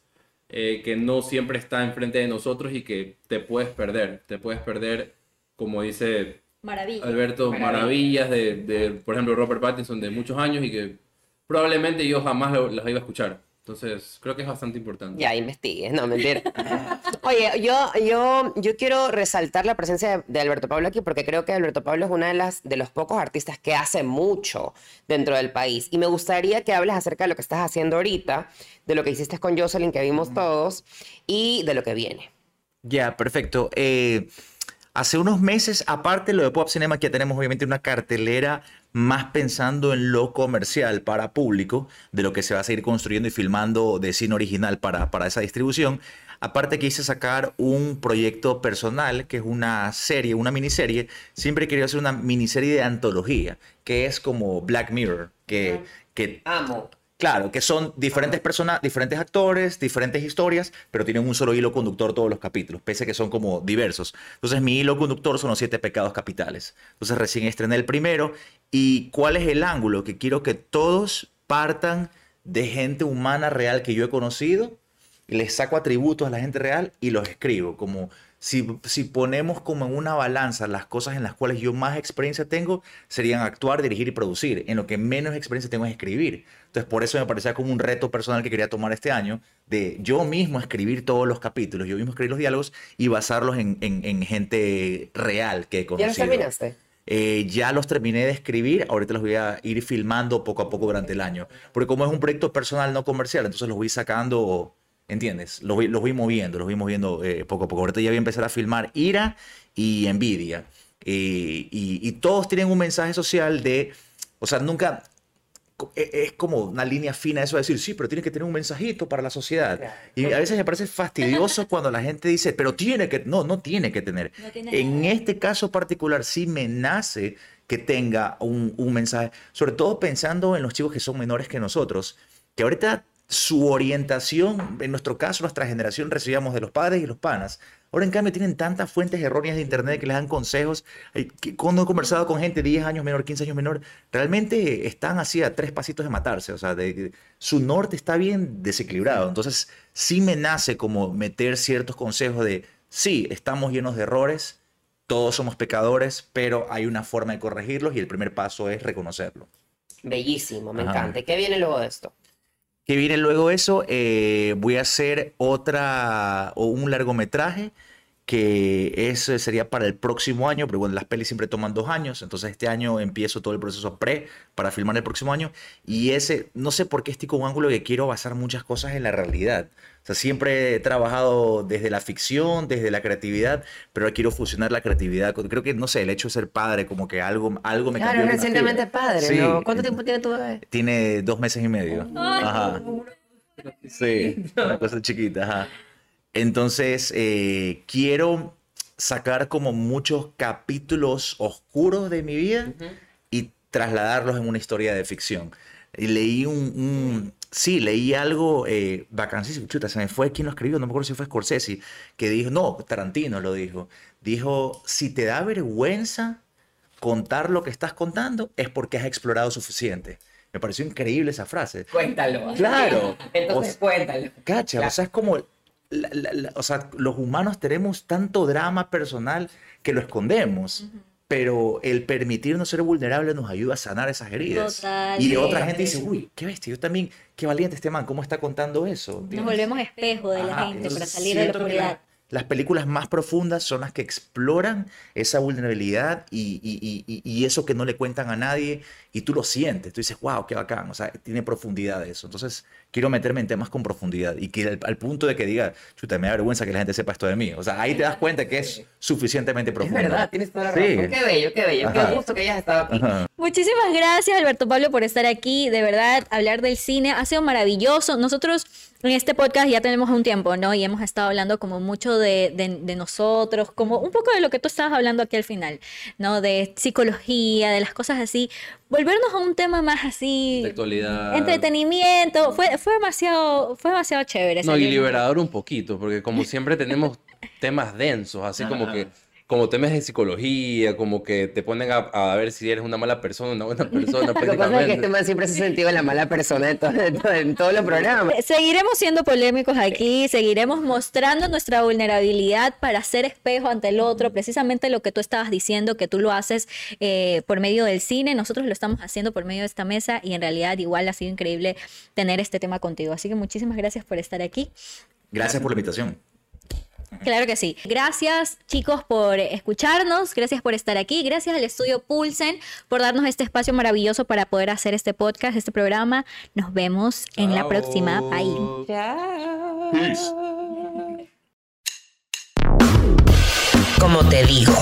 eh, que no siempre está enfrente de nosotros y que te puedes perder. Te puedes perder, como dice Maravilla. Alberto, maravillas de, de, por ejemplo, Robert Pattinson de muchos años y que probablemente yo jamás lo- las iba a escuchar. Entonces, creo que es bastante importante. Ya investigues, no, mentira. Oye, yo, yo, yo quiero resaltar la presencia de, de Alberto Pablo aquí porque creo que Alberto Pablo es una de las de los pocos artistas que hace mucho dentro del país. Y me gustaría que hables acerca de lo que estás haciendo ahorita, de lo que hiciste con Jocelyn, que vimos todos, y de lo que viene. Ya, perfecto. Eh, hace unos meses, aparte de lo de Pop Cinema, que ya tenemos obviamente una cartelera más pensando en lo comercial para público, de lo que se va a seguir construyendo y filmando de cine original para, para esa distribución. Aparte quise sacar un proyecto personal, que es una serie, una miniserie. Siempre querido hacer una miniserie de antología, que es como Black Mirror, que, que Amo. Claro, que son diferentes personas, diferentes actores, diferentes historias, pero tienen un solo hilo conductor todos los capítulos, pese a que son como diversos. Entonces, mi hilo conductor son los siete pecados capitales. Entonces, recién estrené el primero. ¿Y cuál es el ángulo? Que quiero que todos partan de gente humana real que yo he conocido, les saco atributos a la gente real y los escribo. Como si, si ponemos como en una balanza las cosas en las cuales yo más experiencia tengo, serían actuar, dirigir y producir. En lo que menos experiencia tengo es escribir. Entonces, por eso me parecía como un reto personal que quería tomar este año, de yo mismo escribir todos los capítulos, yo mismo escribir los diálogos y basarlos en, en- en gente real que he ¿Ya conocido. los terminaste? Eh, ya los terminé de escribir, ahorita los voy a ir filmando poco a poco durante el año. Porque como es un proyecto personal no comercial, entonces los voy sacando, ¿entiendes? Los los voy moviendo, los voy moviendo eh, poco a poco. Ahorita ya voy a empezar a filmar Ira y Envidia. Eh, y, y todos tienen un mensaje social de, o sea, nunca... e- Es como una línea fina eso de decir, sí, pero tiene que tener un mensajito para la sociedad. Y a veces me parece fastidioso cuando la gente dice, pero tiene que, no, no tiene que tener. No tiene En nada. este caso particular sí me nace que tenga un, un mensaje, sobre todo pensando en los chicos que son menores que nosotros, que ahorita su orientación, en nuestro caso, nuestra generación recibíamos de los padres y los panas. Ahora, en cambio, tienen tantas fuentes erróneas de internet que les dan consejos. Cuando he conversado con gente 10 años menor, 15 años menor, realmente están así a tres pasitos de matarse. O sea, de, de- su norte está bien desequilibrado. Entonces, sí me nace como meter ciertos consejos de, sí, estamos llenos de errores, todos somos pecadores, pero hay una forma de corregirlos y el primer paso es reconocerlo. Bellísimo, me Ajá. encanta. ¿Y qué viene luego de esto? Que viene luego eso, eh, voy a hacer otra o un largometraje que eso sería para el próximo año, pero bueno, las pelis siempre toman dos años, entonces este año empiezo todo el proceso pre para filmar el próximo año y ese, no sé por qué estoy con un ángulo que quiero basar muchas cosas en la realidad. O sea, siempre he trabajado desde la ficción, desde la creatividad, pero ahora quiero fusionar la creatividad. con- Creo que, no sé, el hecho de ser padre, como que algo, algo me Claro, cambió. es alguna recientemente fibra. padre, Sí. ¿no? ¿Cuánto tiempo tiene tu bebé? Tiene dos meses y medio. Ajá. Sí, una cosa chiquita, ajá. Entonces, eh, quiero sacar como muchos capítulos oscuros de mi vida y trasladarlos en una historia de ficción. Y leí un, un- sí, leí algo eh, vacancísimo, chuta, se me fue quién lo escribió, no me acuerdo si fue Scorsese, que dijo, no, Tarantino lo dijo, dijo, si te da vergüenza contar lo que estás contando, es porque has explorado suficiente. Me pareció increíble esa frase. Cuéntalo. Claro. Entonces O- cuéntalo. Cacha, o sea, es como, la- la- la- o sea, los humanos tenemos tanto drama personal que lo escondemos, pero el permitirnos ser vulnerables nos ayuda a sanar esas heridas. Y de otra gente dice, uy, qué bestia, yo también, qué valiente este man, ¿cómo está contando eso? Nos volvemos espejo de la Ajá, gente para salir de la oscuridad. Las películas más profundas son las que exploran esa vulnerabilidad y, y- y- y- eso que no le cuentan a nadie y tú lo sientes, tú dices, wow, qué bacán, o sea, tiene profundidad eso. Entonces, quiero meterme en temas con profundidad y que al, al punto de que diga, chuta, me da vergüenza que la gente sepa esto de mí. O sea, ahí te das cuenta que es suficientemente Es profundo. verdad, tienes toda la Sí. razón. Qué bello, qué bello. Ajá. Qué gusto que hayas estado aquí. Ajá. Muchísimas gracias, Alberto Pablo, por estar aquí. De verdad, hablar del cine ha sido maravilloso. Nosotros en este podcast ya tenemos un tiempo, ¿no? Y hemos estado hablando como mucho de, de- de nosotros, como un poco de lo que tú estabas hablando aquí al final, ¿no? De psicología, de las cosas así. Volvernos a un tema más así. De actualidad. Entretenimiento. Fue, fue, demasiado, fue demasiado chévere. No, y liberador un poquito, porque como siempre tenemos temas densos, así como que, como temas de psicología, como que te ponen a, a ver si eres una mala persona, una buena persona, Lo que pasa es que este man siempre se ha sentido la mala persona en, todo- en todo- en todos los programas. Seguiremos siendo polémicos aquí, seguiremos mostrando nuestra vulnerabilidad para ser espejo ante el otro, precisamente lo que tú estabas diciendo, que tú lo haces eh, por medio del cine, nosotros lo estamos haciendo por medio de esta mesa y en realidad igual ha sido increíble tener este tema contigo. Así que muchísimas gracias por estar aquí. Gracias por la invitación. Claro que sí. Gracias chicos por escucharnos, gracias por estar aquí, gracias al estudio Pulsen por darnos este espacio maravilloso para poder hacer este podcast, este programa. Nos vemos en la próxima. Bye. Como te digo.